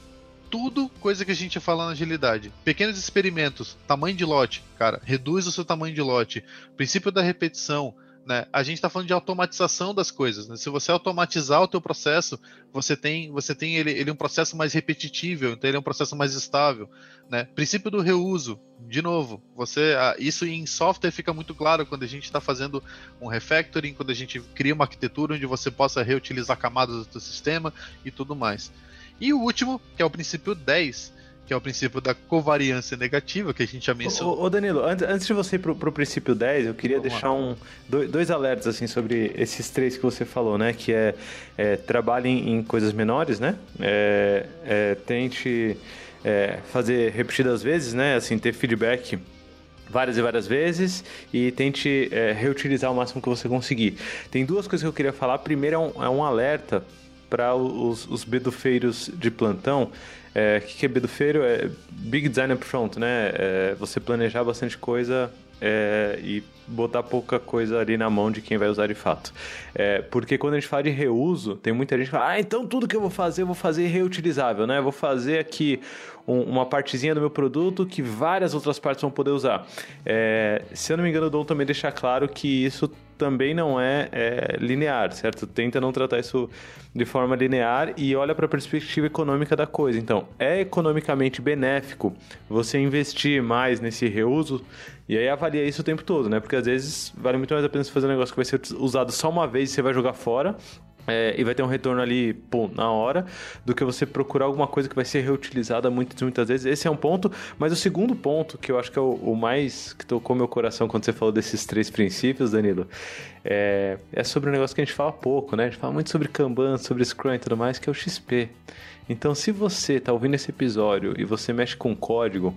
tudo coisa que a gente fala na agilidade. Pequenos experimentos, tamanho de lote, cara, reduz o seu tamanho de lote. Princípio da repetição, né? A gente está falando de automatização das coisas. Né? Se você automatizar o teu processo, você tem, você tem ele, ele é um processo mais repetitível, então ele é um processo mais estável. Né? Princípio do reuso, de novo, você isso em software fica muito claro quando a gente está fazendo um refactoring, quando a gente cria uma arquitetura onde você possa reutilizar camadas do seu sistema e tudo mais. E o último, que é o princípio 10, que é o princípio da covariância negativa, que a gente já mencionou. Ô, ô Danilo, antes, antes de você ir pro, pro princípio 10, eu queria Vamos deixar um, dois, dois, alertas assim, sobre esses três que você falou, né? Que é, é trabalhe em, coisas menores, né? É, é, tente é, fazer repetidas vezes, né? Assim, ter feedback várias e várias vezes e tente é, reutilizar o máximo que você conseguir. Tem duas coisas que eu queria falar. Primeiro é um, é um alerta para os, os bedufeiros de plantão é, o que, que é big design up front, né? É você planejar bastante coisa é, e botar pouca coisa ali na mão de quem vai usar de fato. É, porque quando a gente fala de reuso, tem muita gente que fala, ah, então tudo que eu vou fazer, eu vou fazer reutilizável, né? Eu vou fazer aqui um, uma partezinha do meu produto que várias outras partes vão poder usar. É, se eu não me engano, o Dom também deixa claro que isso também não é, é, linear, certo? Tenta não tratar isso de forma linear e olha para a perspectiva econômica da coisa. Então, é economicamente benéfico você investir mais nesse reuso e aí avalia isso o tempo todo, né? Porque às vezes vale muito mais a pena você fazer um negócio que vai ser usado só uma vez e você vai jogar fora é, e vai ter um retorno ali, pô, na hora, do que você procurar alguma coisa que vai ser reutilizada muitas, muitas vezes. Esse é um ponto. Mas o segundo ponto, que eu acho que é o, o mais que tocou meu coração quando você falou desses três princípios, Danilo, é, é sobre um negócio que a gente fala pouco, né? A gente fala muito sobre Kanban, sobre Scrum e tudo mais, que é o XP. Então, se você está ouvindo esse episódio e você mexe com código,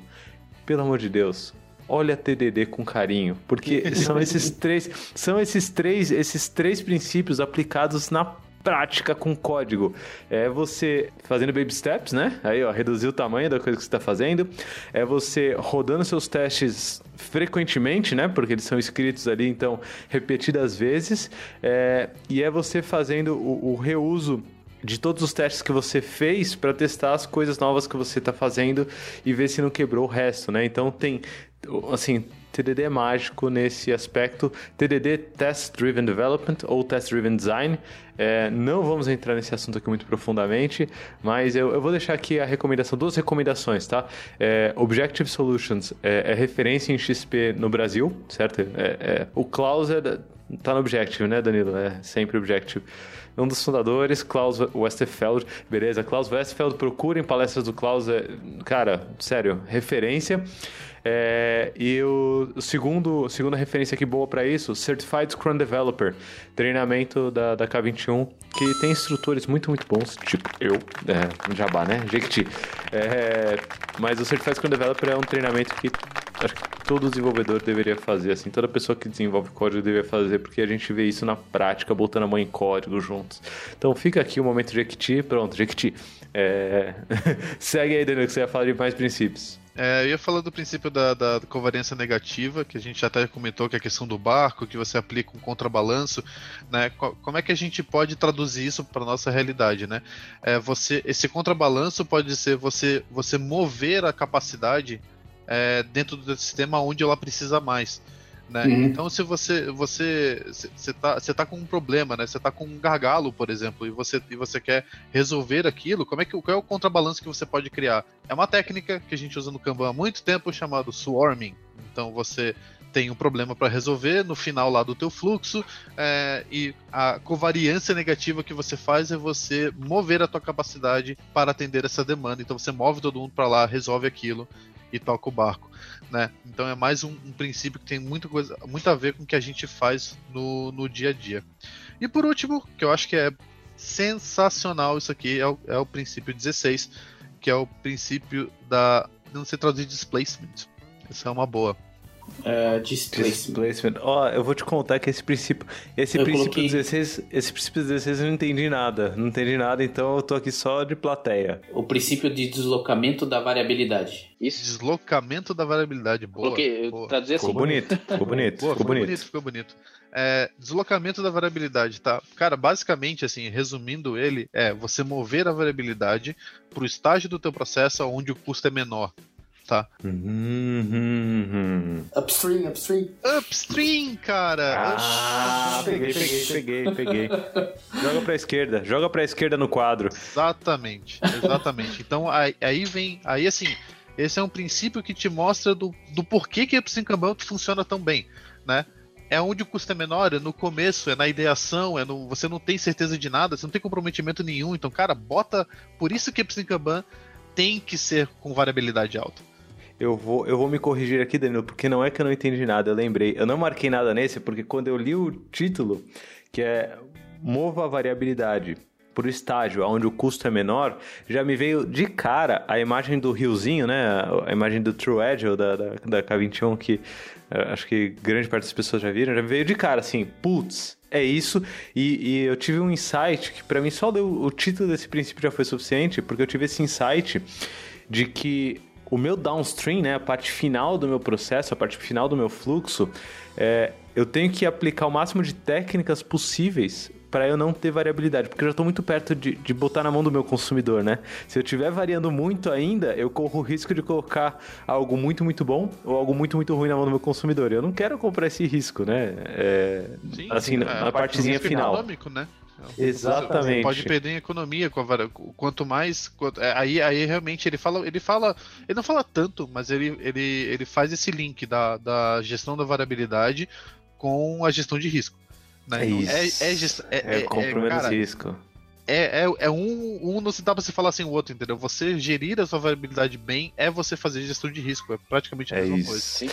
pelo amor de Deus, olha TDD com carinho, porque (laughs) são esses três, são esses três, esses três princípios aplicados na prática com código. É você fazendo baby steps, né? Aí, ó, reduzir o tamanho da coisa que você está fazendo. É você rodando seus testes frequentemente, né? Porque eles são escritos ali, então, repetidas vezes. É, e é você fazendo o, o reuso de todos os testes que você fez para testar as coisas novas que você está fazendo e ver se não quebrou o resto, né? Então tem assim, TDD é mágico nesse aspecto. TDD, Test Driven Development ou Test Driven Design. É, não vamos entrar nesse assunto aqui muito profundamente, mas eu, eu vou deixar aqui a recomendação, duas recomendações, tá? É, Objective Solutions é, é, referência em XP no Brasil, certo? É, é, o Klaus é, tá no Objective, né, Danilo? É sempre Objective um dos fundadores, Klaus Westerfeld. Beleza, Klaus Westerfeld, procurem palestras do Klaus, é, cara, sério, referência. É, e o, segundo, segunda referência aqui boa para isso, Certified Scrum Developer, treinamento da, da K21, que tem instrutores muito, muito bons, tipo eu, é, Jabá, né? Jequiti. É, mas o Certified Scrum Developer é um treinamento que acho que todo desenvolvedor deveria fazer, assim, toda pessoa que desenvolve código deveria fazer, porque a gente vê isso na prática, botando a mão em código juntos. Então fica aqui o momento Jequiti, pronto, Jequiti. É... (laughs) Segue aí, Daniel, que você ia falar de mais princípios. É, eu ia falar do princípio da, da, covariância negativa, que a gente até comentou que é a questão do barco, que você aplica um contrabalanço, né? Como é que a gente pode traduzir isso para nossa realidade, né? É, você, esse contrabalanço pode ser você, você mover a capacidade é, dentro do sistema onde ela precisa mais. Né? Uhum. Então, se você você você tá, você tá com um problema, né? Você tá com um gargalo, por exemplo, e você, e você quer resolver aquilo, como é que qual é o contrabalanço que você pode criar? É uma técnica que a gente usa no Kanban há muito tempo chamado swarming. Então, você tem um problema para resolver no final lá do teu fluxo é, e a covariância negativa que você faz é você mover a tua capacidade para atender essa demanda. Então você move todo mundo para lá, resolve aquilo e toca o barco, né? Então é mais um, um, princípio que tem muita coisa, muito a ver com o que a gente faz no, no dia a dia. E por último, que eu acho que é sensacional isso aqui, é o, é o princípio 16, que é o princípio da não ser traduzido displacement. Isso é uma boa. Uh, displacement. displacement. Ó, oh, eu vou te contar que esse princípio. Esse eu princípio coloquei... 16. Esse princípio 16 eu não entendi nada. Não entendi nada, então eu tô aqui só de plateia. O princípio de deslocamento da variabilidade. Isso. Deslocamento da variabilidade. Boa. Coloquei, boa. traduzir assim. Ficou bonito. Ficou (laughs) bonito. Boa, ficou, bonito. bonito. Ficou bonito. É, deslocamento da variabilidade, tá? Cara, basicamente, assim, resumindo ele, é você mover a variabilidade para o estágio do teu processo onde o custo é menor tá? Uhum. Upstream, upstream. Upstream, cara! Ah, peguei, peguei, peguei, peguei. Joga pra esquerda, joga pra esquerda no quadro. Exatamente, exatamente. então aí, aí vem, aí assim, esse é um princípio que te mostra do, do porquê que Upstream Kanban funciona tão bem, né? é onde o custo é menor, é no começo, é na ideação, é no, você não tem certeza de nada, você não tem comprometimento nenhum. Então, cara, bota. Por isso que Upstream Kanban tem que ser com variabilidade alta. Eu vou, eu vou me corrigir aqui, Danilo, porque não é que eu não entendi nada, eu lembrei. Eu não marquei nada nesse, porque quando eu li o título, que é Mova a variabilidade por estágio, onde o custo é menor, já me veio de cara a imagem do riozinho, né? A imagem do True Agile da, da, da K21, que eh, acho que grande parte das pessoas já viram, já me veio de cara assim, putz, é isso. E, e, eu tive um insight que para mim só deu, o título desse princípio já foi suficiente, porque eu tive esse insight de que o meu downstream, né, a parte final do meu processo, a parte final do meu fluxo, é, eu tenho que aplicar o máximo de técnicas possíveis para eu não ter variabilidade, porque eu já estou muito perto de, de botar na mão do meu consumidor, né? Se eu estiver variando muito ainda, eu corro o risco de colocar algo muito, muito bom ou algo muito, muito ruim na mão do meu consumidor. Eu não quero comprar esse risco, né? É, Sim, assim, na, a partezinha final. Econômico, né? Exatamente. Você pode perder em economia com a quanto mais quanto, é, aí, aí realmente ele fala ele fala ele não fala tanto mas ele, ele, ele faz esse link da, da gestão da variabilidade com a gestão de risco né? É, isso. é, é, gest... é, é, é cara, risco é, é, é um, um não se dá pra você falar assim o outro, entendeu? Você gerir a sua variabilidade bem é você fazer gestão de risco, é praticamente a é mesma isso. coisa. Sim.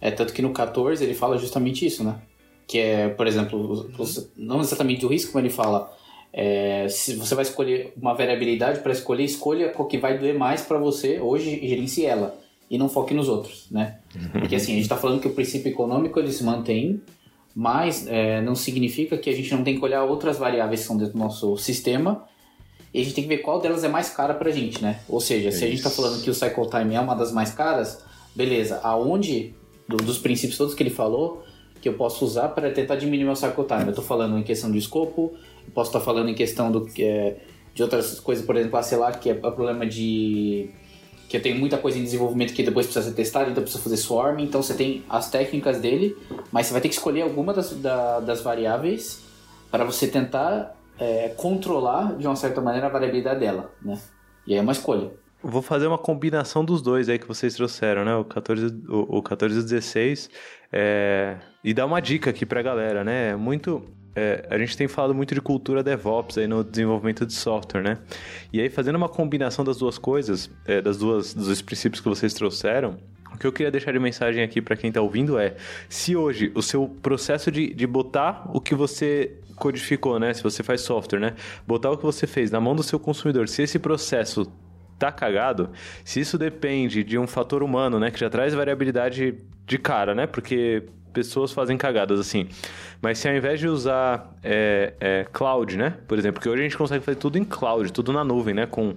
É tanto que no 14 ele fala justamente isso, né? Que é, por exemplo, não exatamente o risco, mas ele fala é, se você vai escolher uma variabilidade para escolher, escolha qual que vai doer mais para você hoje e gerencie ela e não foque nos outros, né? Porque assim, a gente está falando que o princípio econômico ele se mantém, mas é, não significa que a gente não tem que olhar outras variáveis que são dentro do nosso sistema e a gente tem que ver qual delas é mais cara para a gente, né? Ou seja, se a gente está falando que o cycle time é uma das mais caras, beleza, aonde do, dos princípios todos que ele falou, que eu posso usar para tentar diminuir meu cycle time. Eu estou falando em questão de escopo, posso estar falando em questão do, é, de outras coisas, por exemplo, a sei lá, que é problema de que eu tenho muita coisa em desenvolvimento que depois precisa ser testada, então precisa fazer swarm, então você tem as técnicas dele, mas você vai ter que escolher alguma das, da, das variáveis para você tentar é, controlar de uma certa maneira a variabilidade dela, né? E aí é uma escolha. Vou fazer uma combinação dos dois aí que vocês trouxeram, né? O 14, o, o 14 e o 16. É... E dar uma dica aqui pra galera, né? Muito. É, a gente tem falado muito de cultura DevOps aí no desenvolvimento de software, né? E aí, fazendo uma combinação das duas coisas, é, das duas, dos dois princípios que vocês trouxeram, o que eu queria deixar de mensagem aqui para quem está ouvindo é: se hoje o seu processo de, de botar o que você codificou, né? Se você faz software, né? Botar o que você fez na mão do seu consumidor, se esse processo tá cagado, se isso depende de um fator humano, né, que já traz variabilidade de cara, né, porque pessoas fazem cagadas assim. Mas se ao invés de usar é, é, cloud, né, por exemplo, porque hoje a gente consegue fazer tudo em cloud, tudo na nuvem, né, com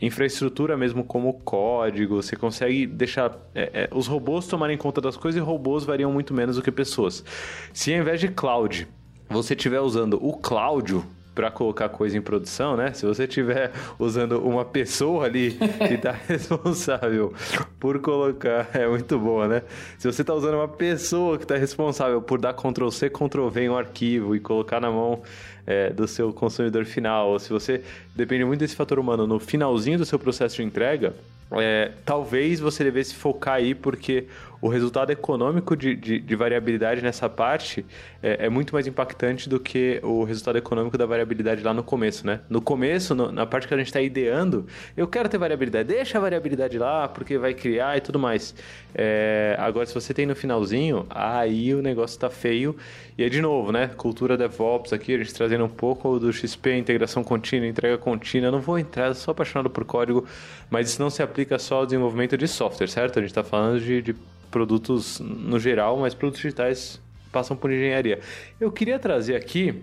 infraestrutura mesmo como código, você consegue deixar é, é, os robôs tomarem conta das coisas e robôs variam muito menos do que pessoas. Se ao invés de cloud você estiver usando o Cláudio para colocar coisa em produção, né? Se você estiver usando uma pessoa ali que está (laughs) responsável por colocar, é muito boa, né? Se você está usando uma pessoa que está responsável por dar Ctrl C, Ctrl V em um arquivo e colocar na mão é, do seu consumidor final, ou se você depende muito desse fator humano no finalzinho do seu processo de entrega, é, talvez você devesse focar aí, porque o resultado econômico de, de, de variabilidade nessa parte é, é, muito mais impactante do que o resultado econômico da variabilidade lá no começo, né? No começo, no, na parte que a gente está ideando, eu quero ter variabilidade, deixa a variabilidade lá, porque vai criar e tudo mais. É, agora, se você tem no finalzinho, aí o negócio está feio. E aí, de novo, né? Cultura DevOps aqui, a gente trazendo um pouco do XP, integração contínua, entrega contínua. Eu não vou entrar, sou apaixonado por código, mas isso não se aplica só ao desenvolvimento de software, certo? A gente está falando de, de produtos no geral, mas produtos digitais passam por engenharia. Eu queria trazer aqui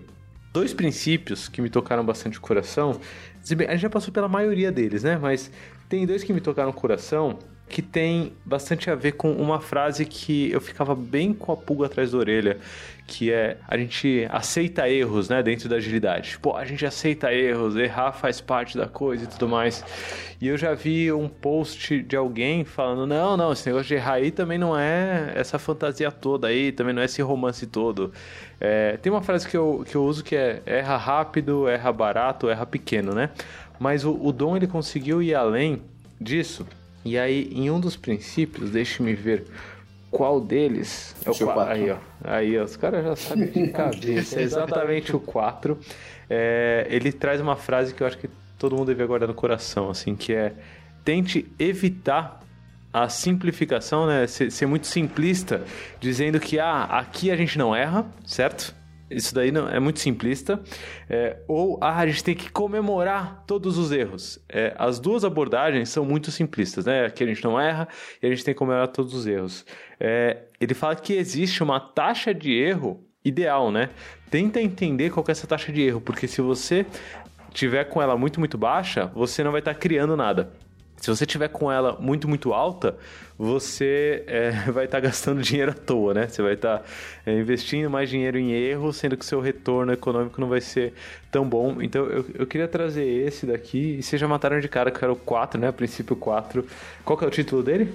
dois princípios que me tocaram bastante o coração. A gente já passou pela maioria deles, né? Mas tem dois que me tocaram o coração que tem bastante a ver com uma frase que eu ficava bem com a pulga atrás da orelha, que é a gente aceita erros, né, dentro da agilidade. Pô, a gente aceita erros, errar faz parte da coisa e tudo mais. E eu já vi um post de alguém falando: "Não, não, esse negócio de errar aí também não é essa fantasia toda aí, também não é esse romance todo". É, tem uma frase que eu, que eu uso que é erra rápido, erra barato, erra pequeno, né? Mas o, o Dom ele conseguiu ir além disso e aí, em um dos princípios, deixe-me ver qual deles. É o 4. Aí, ó. Aí, ó, os caras já sabem de cabeça. (laughs) é exatamente o 4. É, ele traz uma frase que eu acho que todo mundo deve guardar no coração, assim, que é tente evitar a simplificação, né? Ser, ser muito simplista, dizendo que ah, aqui a gente não erra, certo? Isso daí não, é muito simplista. É, ou ah, a gente tem que comemorar todos os erros. É, as duas abordagens são muito simplistas, né? Aqui a gente não erra e a gente tem que comemorar todos os erros. É, ele fala que existe uma taxa de erro ideal, né? Tenta entender qual é essa taxa de erro, porque se você tiver com ela muito, muito baixa, você não vai estar tá criando nada. Se você tiver com ela muito, muito alta, você é, (laughs) vai estar tá gastando dinheiro à toa, né? Você vai estar tá, é, investindo mais dinheiro em erro, sendo que seu retorno econômico não vai ser tão bom. Então eu, eu queria trazer esse daqui, e vocês já mataram de cara que era o 4, né? Princípio 4. Qual que é o título dele?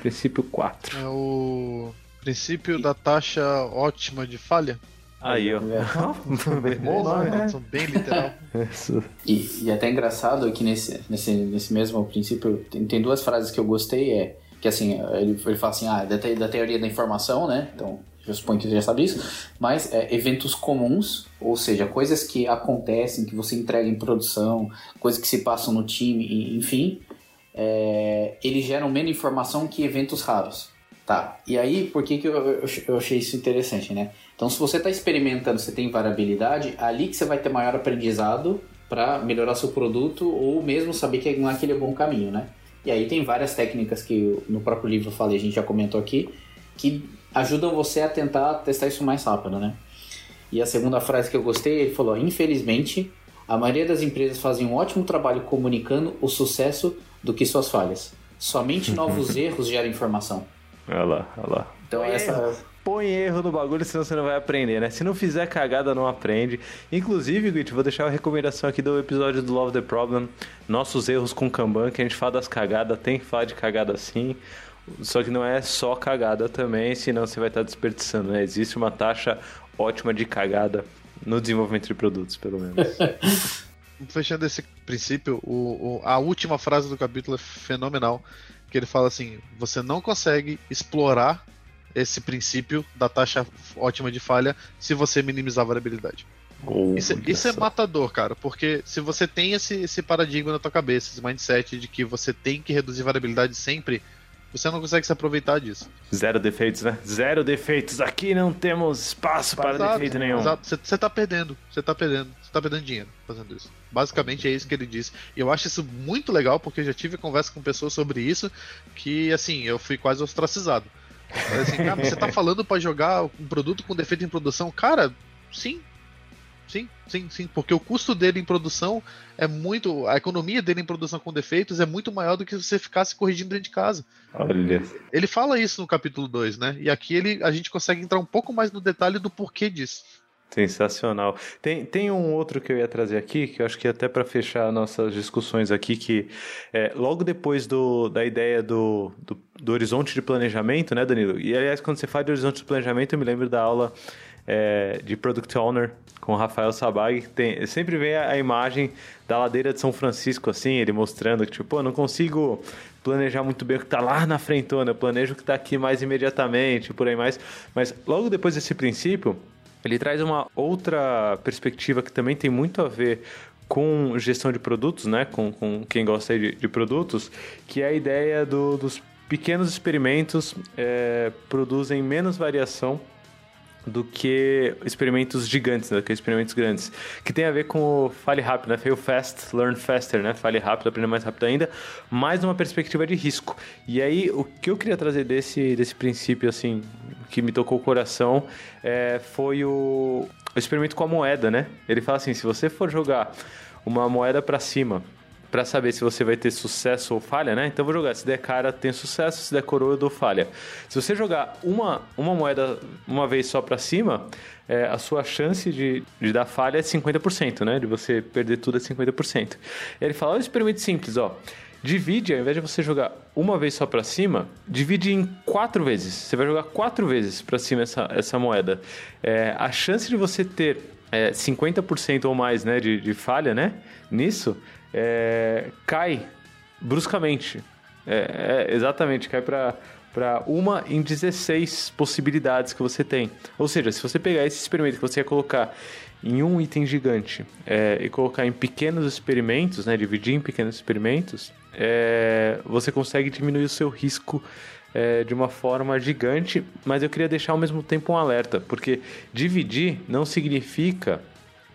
Princípio 4. É o princípio da taxa ótima de falha. Aí, ó. (laughs) bom nome, né? Bem literal. (laughs) e, e até engraçado que nesse, nesse, nesse mesmo princípio, tem, tem duas frases que eu gostei, é que assim, ele, ele fala assim, ah, da, te, da teoria da informação, né? Então, eu suponho que você já sabe isso, mas é, eventos comuns, ou seja, coisas que acontecem, que você entrega em produção, coisas que se passam no time, enfim, é, eles geram menos informação que eventos raros. Tá, e aí, por que, que eu, eu, eu achei isso interessante, né? Então, se você está experimentando, você tem variabilidade, ali que você vai ter maior aprendizado para melhorar seu produto ou mesmo saber que não é aquele bom caminho, né? E aí tem várias técnicas que no próprio livro eu falei, a gente já comentou aqui, que ajudam você a tentar testar isso mais rápido, né? E a segunda frase que eu gostei, ele falou: infelizmente, a maioria das empresas fazem um ótimo trabalho comunicando o sucesso do que suas falhas. Somente novos (laughs) erros geram informação. Olha lá, olha lá. Então essa põe erro no bagulho, senão você não vai aprender, né? Se não fizer cagada, não aprende. Inclusive, Grit, vou deixar uma recomendação aqui do episódio do Love the Problem, nossos erros com Kanban, que a gente fala das cagadas, tem que falar de cagada sim. Só que não é só cagada também, senão você vai estar desperdiçando, né? Existe uma taxa ótima de cagada no desenvolvimento de produtos, pelo menos. (laughs) Fechando esse princípio, o, o, a última frase do capítulo é fenomenal, que ele fala assim: você não consegue explorar esse princípio da taxa ótima de falha se você minimizar a variabilidade. Oh, isso, isso é matador, cara, porque se você tem esse, esse paradigma na tua cabeça, esse mindset de que você tem que reduzir variabilidade sempre, você não consegue se aproveitar disso. Zero defeitos, né? Zero defeitos. Aqui não temos espaço para exato, defeito nenhum. Exato. Você tá perdendo. Você tá perdendo. Você tá perdendo dinheiro fazendo isso. Basicamente é isso que ele diz. E eu acho isso muito legal, porque eu já tive conversa com pessoas sobre isso, que assim, eu fui quase ostracizado. Assim, cara, você tá (laughs) falando para jogar um produto com defeito em produção? Cara, sim. Sim, sim, sim. Porque o custo dele em produção é muito. A economia dele em produção com defeitos é muito maior do que você ficasse corrigindo dentro de casa. Olha. Ele fala isso no capítulo 2, né? E aqui ele, a gente consegue entrar um pouco mais no detalhe do porquê disso. Sensacional. Tem, tem um outro que eu ia trazer aqui, que eu acho que até para fechar nossas discussões aqui, que é, logo depois do, da ideia do, do, do, horizonte de planejamento, né, Danilo? E aliás, quando você fala de horizonte de planejamento, eu me lembro da aula é, de Product Owner com o Rafael Sabag. Tem, sempre vem a, a, imagem da ladeira de São Francisco, assim, ele mostrando que, tipo, pô, não consigo planejar muito bem o que está lá na frentona, eu planejo o que está aqui mais imediatamente, por aí mais. Mas logo depois desse princípio, ele traz uma outra perspectiva que também tem muito a ver com gestão de produtos, né? Com, com quem gosta de, de produtos, que é a ideia do, dos pequenos experimentos é, produzem menos variação do que experimentos gigantes, né? do que experimentos grandes. Que tem a ver com o fale rápido, né? Fail fast, learn faster, né? Fale rápido, aprenda mais rápido ainda, mais numa perspectiva de risco. E aí, o que eu queria trazer desse, desse princípio, assim, que me tocou o coração, é, foi o, o experimento com a moeda, né? Ele fala assim, se você for jogar uma moeda para cima para saber se você vai ter sucesso ou falha, né? Então vou jogar. Se der cara, tem sucesso. Se der coroa, eu dou falha. Se você jogar uma, uma moeda uma vez só para cima, é, a sua chance de, de dar falha é 50%, né? De você perder tudo é 50%. E ele fala, olha um experimento simples, ó. Divide, ao invés de você jogar uma vez só para cima, divide em quatro vezes. Você vai jogar quatro vezes para cima essa, essa moeda. É, a chance de você ter é, 50% ou mais né, de, de falha né, nisso é, cai bruscamente. É, é, exatamente, cai para para uma em 16 possibilidades que você tem. Ou seja, se você pegar esse experimento que você ia colocar em um item gigante é, e colocar em pequenos experimentos, né, dividir em pequenos experimentos, é, você consegue diminuir o seu risco é, de uma forma gigante. Mas eu queria deixar ao mesmo tempo um alerta, porque dividir não significa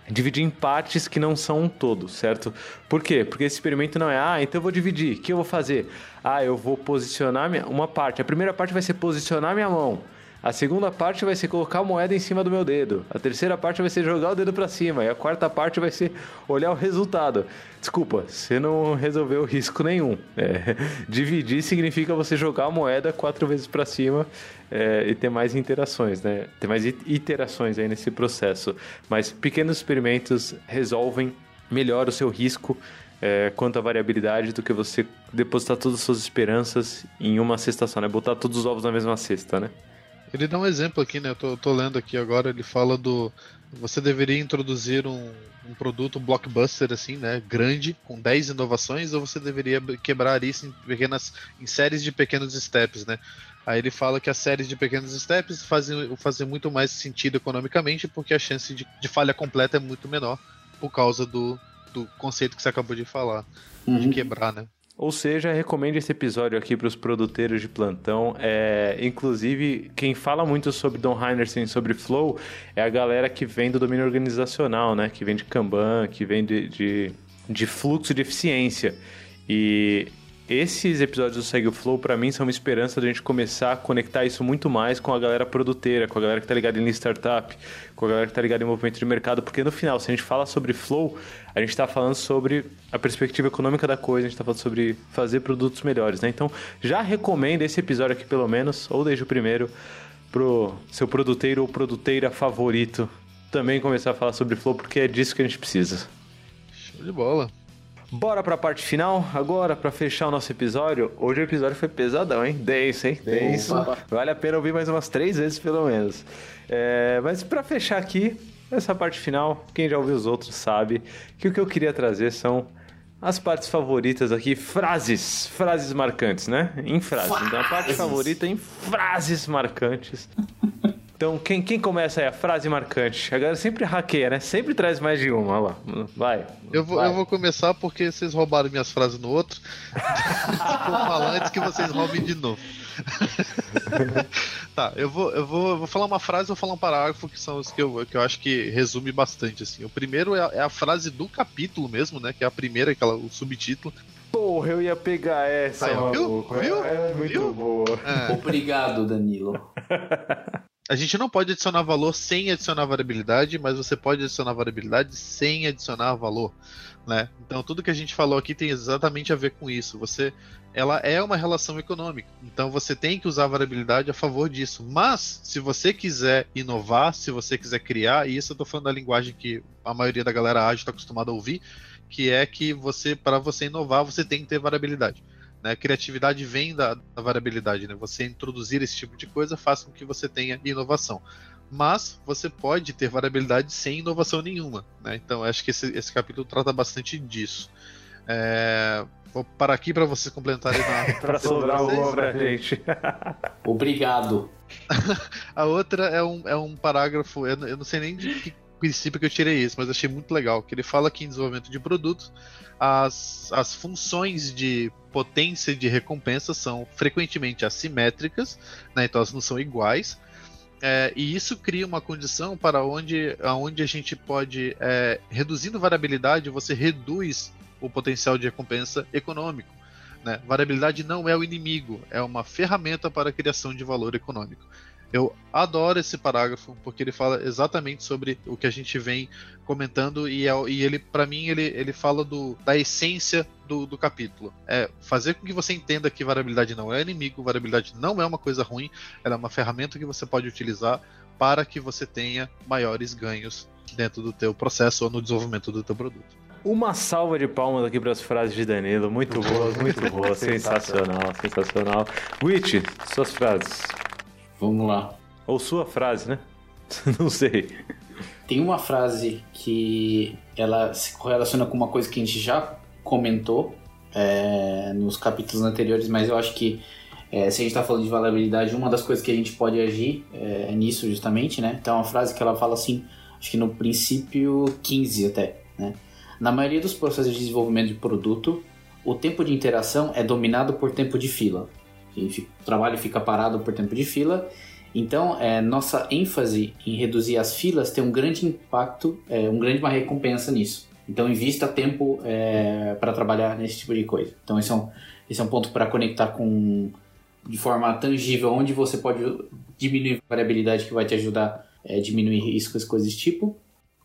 dividir em partes que não são um todo, certo? Por quê? Porque esse experimento não é, ah, então eu vou dividir, o que eu vou fazer? Ah, eu vou posicionar minha... uma parte. A primeira parte vai ser posicionar minha mão. A segunda parte vai ser colocar a moeda em cima do meu dedo. A terceira parte vai ser jogar o dedo para cima. E a quarta parte vai ser olhar o resultado. Desculpa, você não resolveu risco nenhum. É, (laughs) dividir significa você jogar a moeda quatro vezes para cima é, e ter mais interações, né? Ter mais iterações aí nesse processo. Mas pequenos experimentos resolvem melhor o seu risco é, quanto à variabilidade do que você depositar todas as suas esperanças em uma cesta só, né? Botar todos os ovos na mesma cesta, né? Ele dá um exemplo aqui, né? Eu tô, tô lendo aqui agora, ele fala do. Você deveria introduzir um, um produto blockbuster, assim, né? Grande, com 10 inovações, ou você deveria quebrar isso em pequenas. em séries de pequenos steps, né? Aí ele fala que as séries de pequenos steps fazem, fazem muito mais sentido economicamente, porque a chance de, de falha completa é muito menor por causa do, do conceito que você acabou de falar, uhum. de quebrar, né? Ou seja, recomendo esse episódio aqui para os produtores de plantão. É, inclusive, quem fala muito sobre Don Heinersen, sobre Flow, é a galera que vem do domínio organizacional, né? Que vem de Kanban, que vem de, de, de fluxo de eficiência. E esses episódios do Segue o Flow, para mim, são uma esperança de a gente começar a conectar isso muito mais com a galera produteira, com a galera que tá ligada em startup, com a galera que tá ligada em movimento de mercado, porque no final, se a gente fala sobre Flow, a gente está falando sobre a perspectiva econômica da coisa, a gente está falando sobre fazer produtos melhores, né? Então, já recomendo esse episódio aqui, pelo menos, ou desde o primeiro, pro seu produteiro ou produteira favorito também começar a falar sobre Flow, porque é disso que a gente precisa. Show de bola. Bora pra parte final agora, para fechar o nosso episódio. Hoje o episódio foi pesadão, hein? Denso, hein? Denso. Vale a pena ouvir mais umas três vezes, pelo menos. É, mas para fechar aqui, essa parte final, quem já ouviu os outros sabe que o que eu queria trazer são as partes favoritas aqui, frases, frases marcantes, né? Em frases. Então a parte favorita em frases marcantes. Então, quem, quem começa aí a frase marcante? A galera sempre hackeia, né? Sempre traz mais de uma. Olha lá. Vai. Eu vou, vai. eu vou começar porque vocês roubaram minhas frases no outro. (laughs) vou falar antes que vocês roubem de novo. (laughs) tá, eu vou, eu, vou, eu vou falar uma frase e vou falar um parágrafo que são os que eu, que eu acho que resume bastante. Assim. O primeiro é a, é a frase do capítulo mesmo, né? Que é a primeira, aquela, o subtítulo. Porra, eu ia pegar essa. Aí, viu? Viu? É, é muito viu? boa. É. Obrigado, Danilo. (laughs) A gente não pode adicionar valor sem adicionar variabilidade, mas você pode adicionar variabilidade sem adicionar valor, né? Então tudo que a gente falou aqui tem exatamente a ver com isso. Você, ela é uma relação econômica, então você tem que usar a variabilidade a favor disso. Mas se você quiser inovar, se você quiser criar, e isso eu estou falando da linguagem que a maioria da galera ágil está acostumada a ouvir, que é que você, para você inovar, você tem que ter variabilidade. Né? Criatividade vem da, da, variabilidade, né? Você introduzir esse tipo de coisa faz com que você tenha inovação. Mas você pode ter variabilidade sem inovação nenhuma, né? Então acho que esse, esse capítulo trata bastante disso. É... Vou parar aqui para vocês complementarem (laughs) para sobrar uma pra gente. Obrigado. (laughs) A outra é um, é um parágrafo, eu, eu não sei nem de que princípio que eu tirei isso, mas achei muito legal, que ele fala que em desenvolvimento de produtos, as, as funções de potência de recompensa são frequentemente assimétricas, né, então elas não são iguais, É, e isso cria uma condição para onde, onde a gente pode, é, reduzindo variabilidade, você reduz o potencial de recompensa econômico. Né? Variabilidade não é o inimigo, é uma ferramenta para a criação de valor econômico. Eu adoro esse parágrafo porque ele fala exatamente sobre o que a gente vem comentando e, é, e ele, para mim, ele, ele fala do, da essência do, do, capítulo. É fazer com que você entenda que variabilidade não é inimigo, variabilidade não é uma coisa ruim, ela é uma ferramenta que você pode utilizar para que você tenha maiores ganhos dentro do teu processo ou no desenvolvimento do teu produto. Uma salva de palmas aqui para as frases de Danilo. Muito boas, muito boas. (laughs) sensacional, sensacional. Witch, suas frases. Vamos lá. Ou sua frase, né? (laughs) Não sei. Tem uma frase que ela se correlaciona com uma coisa que a gente já comentou é, nos capítulos anteriores, mas eu acho que é, se a gente está falando de valabilidade, uma das coisas que a gente pode agir é, é nisso justamente, né? Então, é uma frase que ela fala assim, acho que no princípio 15 até, né? Na maioria dos processos de desenvolvimento de produto, o tempo de interação é dominado por tempo de fila. O trabalho fica parado por tempo de fila. Então, é, nossa ênfase em reduzir as filas tem um grande impacto, é, um grande uma recompensa nisso. Então, invista tempo é, para trabalhar nesse tipo de coisa. Então, esse é um, esse é um ponto para conectar com de forma tangível onde você pode diminuir a variabilidade que vai te ajudar a é, diminuir riscos, coisas desse tipo.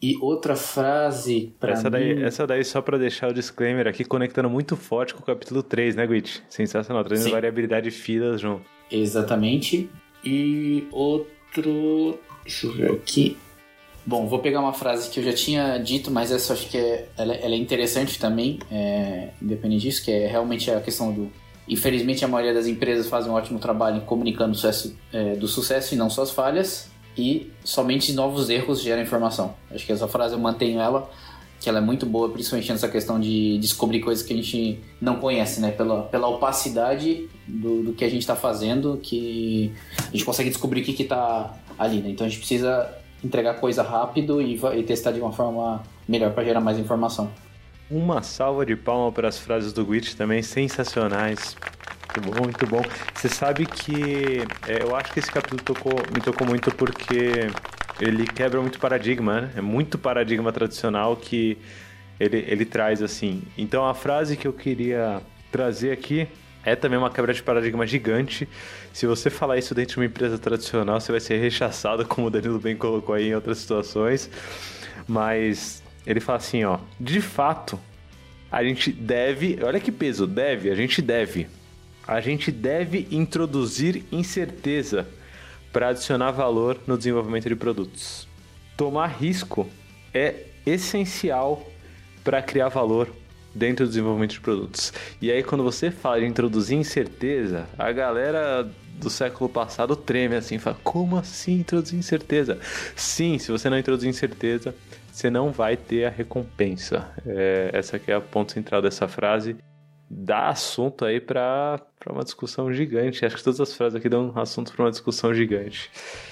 E outra frase para essa mim... daí, essa daí só para deixar o disclaimer aqui, conectando muito forte com o capítulo 3, né, Gwit? Sensacional, trazendo Sim. variabilidade de filas junto. Exatamente. E outro... Deixa eu ver aqui. Bom, vou pegar uma frase que eu já tinha dito, mas essa acho que é, ela, ela é interessante também, é, independente disso, que é realmente a questão do... Infelizmente, a maioria das empresas fazem um ótimo trabalho em comunicando o sucesso, é, do sucesso e não suas falhas e somente novos erros geram informação. Acho que essa frase eu mantenho ela, que ela é muito boa, principalmente nessa questão de descobrir coisas que a gente não conhece, né? Pela, pela opacidade do, do que a gente está fazendo, que a gente consegue descobrir o que está ali, né? Então a gente precisa entregar coisa rápido e, e testar de uma forma melhor para gerar mais informação. Uma salva de palma para as frases do Gwitch também sensacionais. Muito bom, muito bom. Você sabe que é, eu acho que esse capítulo tocou, me tocou muito porque ele quebra muito paradigma, né? É muito paradigma tradicional que ele, ele traz assim. Então a frase que eu queria trazer aqui é também uma quebra de paradigma gigante. Se você falar isso dentro de uma empresa tradicional, você vai ser rechaçado, (laughs) como o Danilo bem colocou aí em outras situações. Mas ele fala assim, ó, de fato, a gente deve, olha que peso, deve, a gente deve a gente deve introduzir incerteza para adicionar valor no desenvolvimento de produtos. Tomar risco é essencial para criar valor dentro do desenvolvimento de produtos. E aí, quando você fala de introduzir incerteza, a galera do século passado treme assim, fala: como assim introduzir incerteza? Sim, se você não introduzir incerteza, você não vai ter a recompensa. É, essa aqui é a ponto central dessa frase dá assunto aí para uma discussão gigante. Acho que todas as frases aqui dão assunto para uma discussão gigante.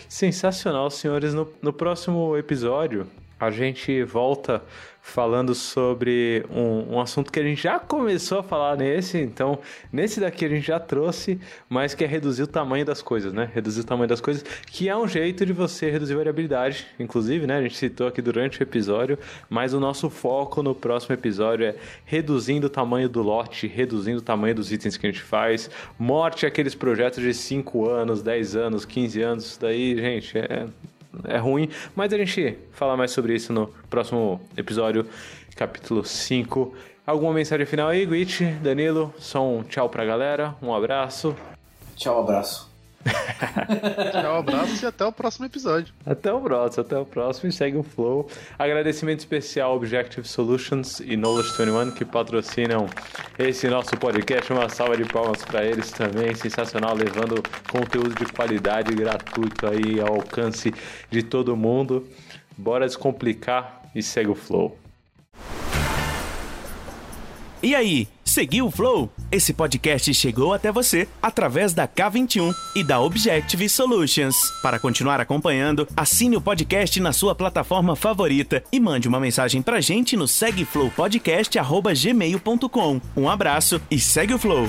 Sensacional, senhores. No, no próximo episódio, a gente volta falando sobre um, um, assunto que a gente já começou a falar nesse, então nesse daqui a gente já trouxe, mas que é reduzir o tamanho das coisas, né? Reduzir o tamanho das coisas, que é um jeito de você reduzir variabilidade, inclusive, né? A gente citou aqui durante o episódio, mas o nosso foco no próximo episódio é reduzindo o tamanho do lote, reduzindo o tamanho dos itens que a gente faz, morte aqueles projetos de 5 anos, 10 anos, 15 anos, isso daí, gente, é é ruim, mas a gente fala mais sobre isso no próximo episódio, capítulo 5. Alguma mensagem final aí, Gwitch, Danilo? Só um tchau pra galera, um abraço. Tchau, abraço. (laughs) Tchau, abraço e até o próximo episódio. Até o próximo, até o próximo e segue o flow. Agradecimento especial Objective Solutions e Knowledge 21 que patrocinam esse nosso podcast. Uma salva de palmas para eles também. Sensacional, levando conteúdo de qualidade gratuito aí ao alcance de todo mundo. Bora descomplicar e segue o flow. E aí, seguiu o Flow? Esse podcast chegou até você através da K21 e da Objective Solutions. Para continuar acompanhando, assine o podcast na sua plataforma favorita e mande uma mensagem pra gente no segueflowpodcast@gmail.com. Um abraço e segue o Flow.